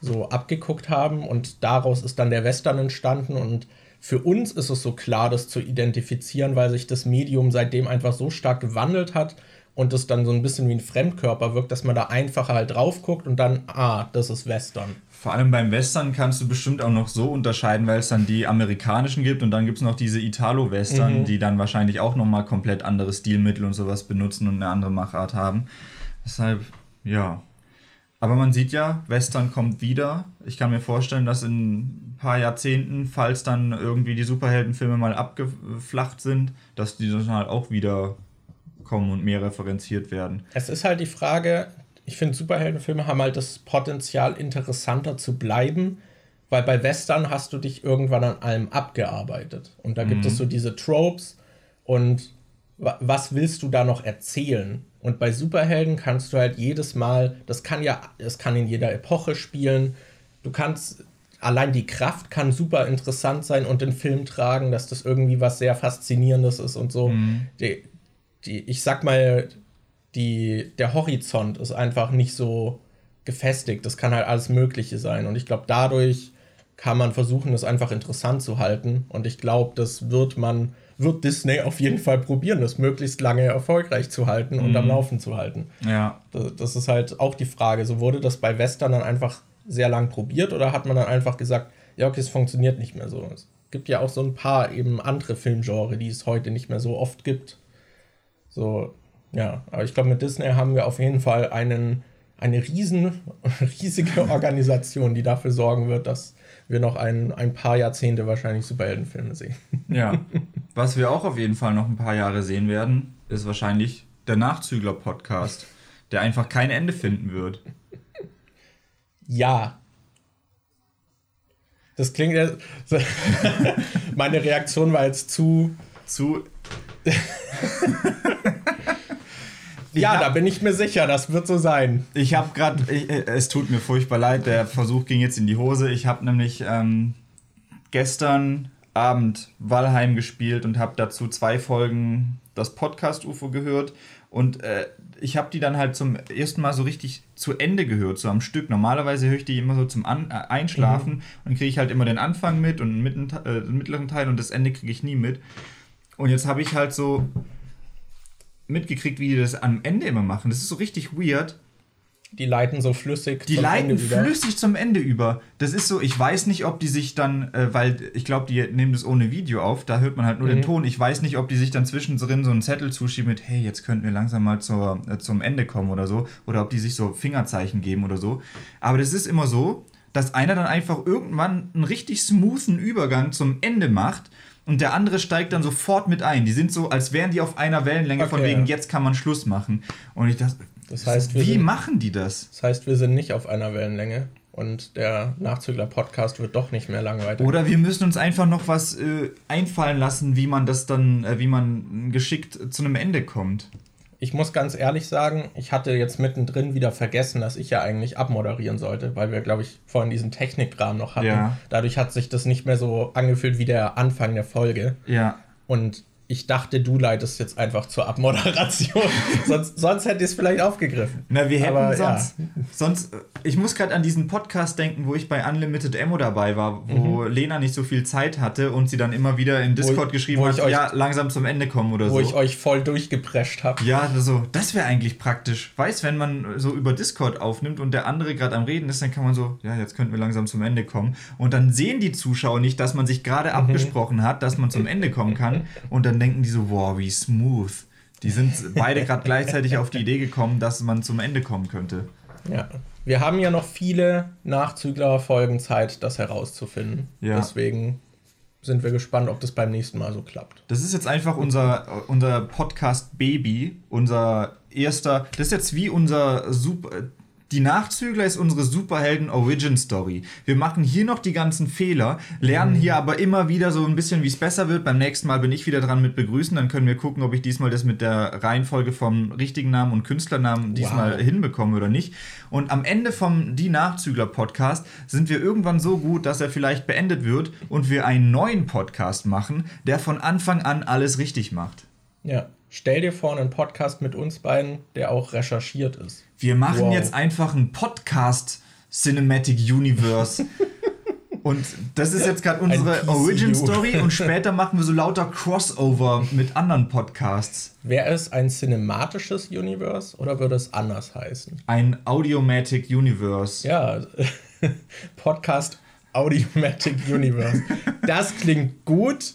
so abgeguckt haben und daraus ist dann der Western entstanden und für uns ist es so klar, das zu identifizieren, weil sich das Medium seitdem einfach so stark gewandelt hat und es dann so ein bisschen wie ein Fremdkörper wirkt, dass man da einfacher halt drauf guckt und dann, ah, das ist Western. Vor allem beim Western kannst du bestimmt auch noch so unterscheiden, weil es dann die amerikanischen gibt und dann gibt es noch diese Italo-Western, mhm. die dann wahrscheinlich auch nochmal komplett andere Stilmittel und sowas benutzen und eine andere Machart haben. Deshalb, ja, aber man sieht ja, Western kommt wieder. Ich kann mir vorstellen, dass in ein paar Jahrzehnten, falls dann irgendwie die Superheldenfilme mal abgeflacht sind, dass die dann halt auch wieder kommen und mehr referenziert werden. Es ist halt die Frage, ich finde, Superheldenfilme haben halt das Potenzial, interessanter zu bleiben, weil bei Western hast du dich irgendwann an allem abgearbeitet. Und da gibt mhm. es so diese Tropes und was willst du da noch erzählen? Und bei Superhelden kannst du halt jedes Mal, das kann ja, es kann in jeder Epoche spielen. Du kannst, allein die Kraft kann super interessant sein und den Film tragen, dass das irgendwie was sehr Faszinierendes ist und so. Mhm. Die, die, ich sag mal, die, der Horizont ist einfach nicht so gefestigt. Das kann halt alles Mögliche sein. Und ich glaube, dadurch kann man versuchen, das einfach interessant zu halten. Und ich glaube, das wird man wird Disney auf jeden Fall probieren, das möglichst lange erfolgreich zu halten und mhm. am Laufen zu halten. Ja. Das, das, ist halt auch die Frage. So wurde das bei Western dann einfach sehr lang probiert oder hat man dann einfach gesagt, ja, okay, es funktioniert nicht mehr so. Es gibt ja auch so ein paar eben andere Filmgenre, die es heute nicht mehr so oft gibt. So, ja, aber ich glaube, mit Disney haben wir auf jeden Fall einen, eine riesen, riesige Organisation, die dafür sorgen wird, dass wir noch ein, ein paar Jahrzehnte wahrscheinlich Superheldenfilme sehen. Ja. Was wir auch auf jeden Fall noch ein paar Jahre sehen werden, ist wahrscheinlich der Nachzügler-Podcast, der einfach kein Ende finden wird. Ja. Das klingt ja. Meine Reaktion war jetzt zu. Zu. ja, hab, da bin ich mir sicher, das wird so sein. Ich habe gerade, äh, es tut mir furchtbar leid, der Versuch ging jetzt in die Hose. Ich habe nämlich ähm, gestern Abend Valheim gespielt und habe dazu zwei Folgen das Podcast UFO gehört und äh, ich habe die dann halt zum ersten Mal so richtig zu Ende gehört, so am Stück. Normalerweise höre ich die immer so zum An äh, Einschlafen mhm. und kriege ich halt immer den Anfang mit und mitten, äh, den mittleren Teil und das Ende kriege ich nie mit. Und jetzt habe ich halt so mitgekriegt, wie die das am Ende immer machen. Das ist so richtig weird. Die leiten so flüssig. Die leiten flüssig zum Ende über. Das ist so, ich weiß nicht, ob die sich dann, äh, weil ich glaube, die nehmen das ohne Video auf, da hört man halt nur mhm. den Ton. Ich weiß nicht, ob die sich dann zwischendrin so einen Zettel zuschieben mit, hey, jetzt könnten wir langsam mal zur, äh, zum Ende kommen oder so. Oder ob die sich so Fingerzeichen geben oder so. Aber das ist immer so, dass einer dann einfach irgendwann einen richtig smoothen Übergang zum Ende macht und der andere steigt dann sofort mit ein. Die sind so, als wären die auf einer Wellenlänge, von Okay. wegen, jetzt kann man Schluss machen. Und ich dachte, Das heißt, wie sind- machen die das? Das heißt, wir sind nicht auf einer Wellenlänge und der Nachzügler-Podcast wird doch nicht mehr langweilig. Oder wir müssen uns einfach noch was äh, einfallen lassen, wie man das dann, äh, wie man geschickt zu einem Ende kommt. Ich muss ganz ehrlich sagen, ich hatte jetzt mittendrin wieder vergessen, dass ich ja eigentlich abmoderieren sollte, weil wir, glaube ich, vorhin diesen Technikrahmen noch hatten. Ja. Dadurch hat sich das nicht mehr so angefühlt wie der Anfang der Folge. Ja. Und ich dachte, du leitest jetzt einfach zur Abmoderation. sonst, sonst hätte ich es vielleicht aufgegriffen. Na, wir hätten Aber sonst, sonst. äh, Ich muss gerade an diesen Podcast denken, wo ich bei Unlimited Ammo dabei war, wo Lena nicht so viel Zeit hatte und sie dann immer wieder in Discord Mhm. Wo- geschrieben wo hat, ich euch- ja, langsam zum Ende kommen oder Wo so. ich euch voll durchgeprescht habe. ja, so, das wäre eigentlich praktisch. Weiß, wenn man so über Discord aufnimmt und der andere gerade am Reden ist, dann kann man so, ja, jetzt könnten wir langsam zum Ende kommen. Und dann sehen die Zuschauer nicht, dass man sich gerade Mhm. abgesprochen hat, dass man zum Ende kommen kann. Und dann denken die so, wow, wie smooth. Die sind beide gerade gleichzeitig auf die Idee gekommen, dass man zum Ende kommen könnte. Ja. Wir haben ja noch viele Nachzügler-Folgen Zeit, das herauszufinden. Ja. Deswegen sind wir gespannt, ob das beim nächsten Mal so klappt. Das ist jetzt einfach unser, unser Podcast-Baby, unser erster. Das ist jetzt wie unser Super. Die Nachzügler ist unsere Superhelden-Origin-Story. Wir machen hier noch die ganzen Fehler, lernen hier aber immer wieder so ein bisschen, wie es besser wird. Beim nächsten Mal bin ich wieder dran mit begrüßen. Dann können wir gucken, ob ich diesmal das mit der Reihenfolge vom richtigen Namen und Künstlernamen diesmal Wow. hinbekomme oder nicht. Und am Ende vom Die Nachzügler-Podcast sind wir irgendwann so gut, dass er vielleicht beendet wird und wir einen neuen Podcast machen, der von Anfang an alles richtig macht. Ja. Stell dir vor, einen Podcast mit uns beiden, der auch recherchiert ist. Wir machen Wow. jetzt einfach einen Podcast Cinematic Universe. Und das ist jetzt gerade unsere. Origin Story und später machen wir so lauter Crossover mit anderen Podcasts. Wäre es ein cinematisches Universe oder würde es anders heißen? Ein Audiomatic Universe. Ja, Podcast Audiomatic Universe. Das klingt gut.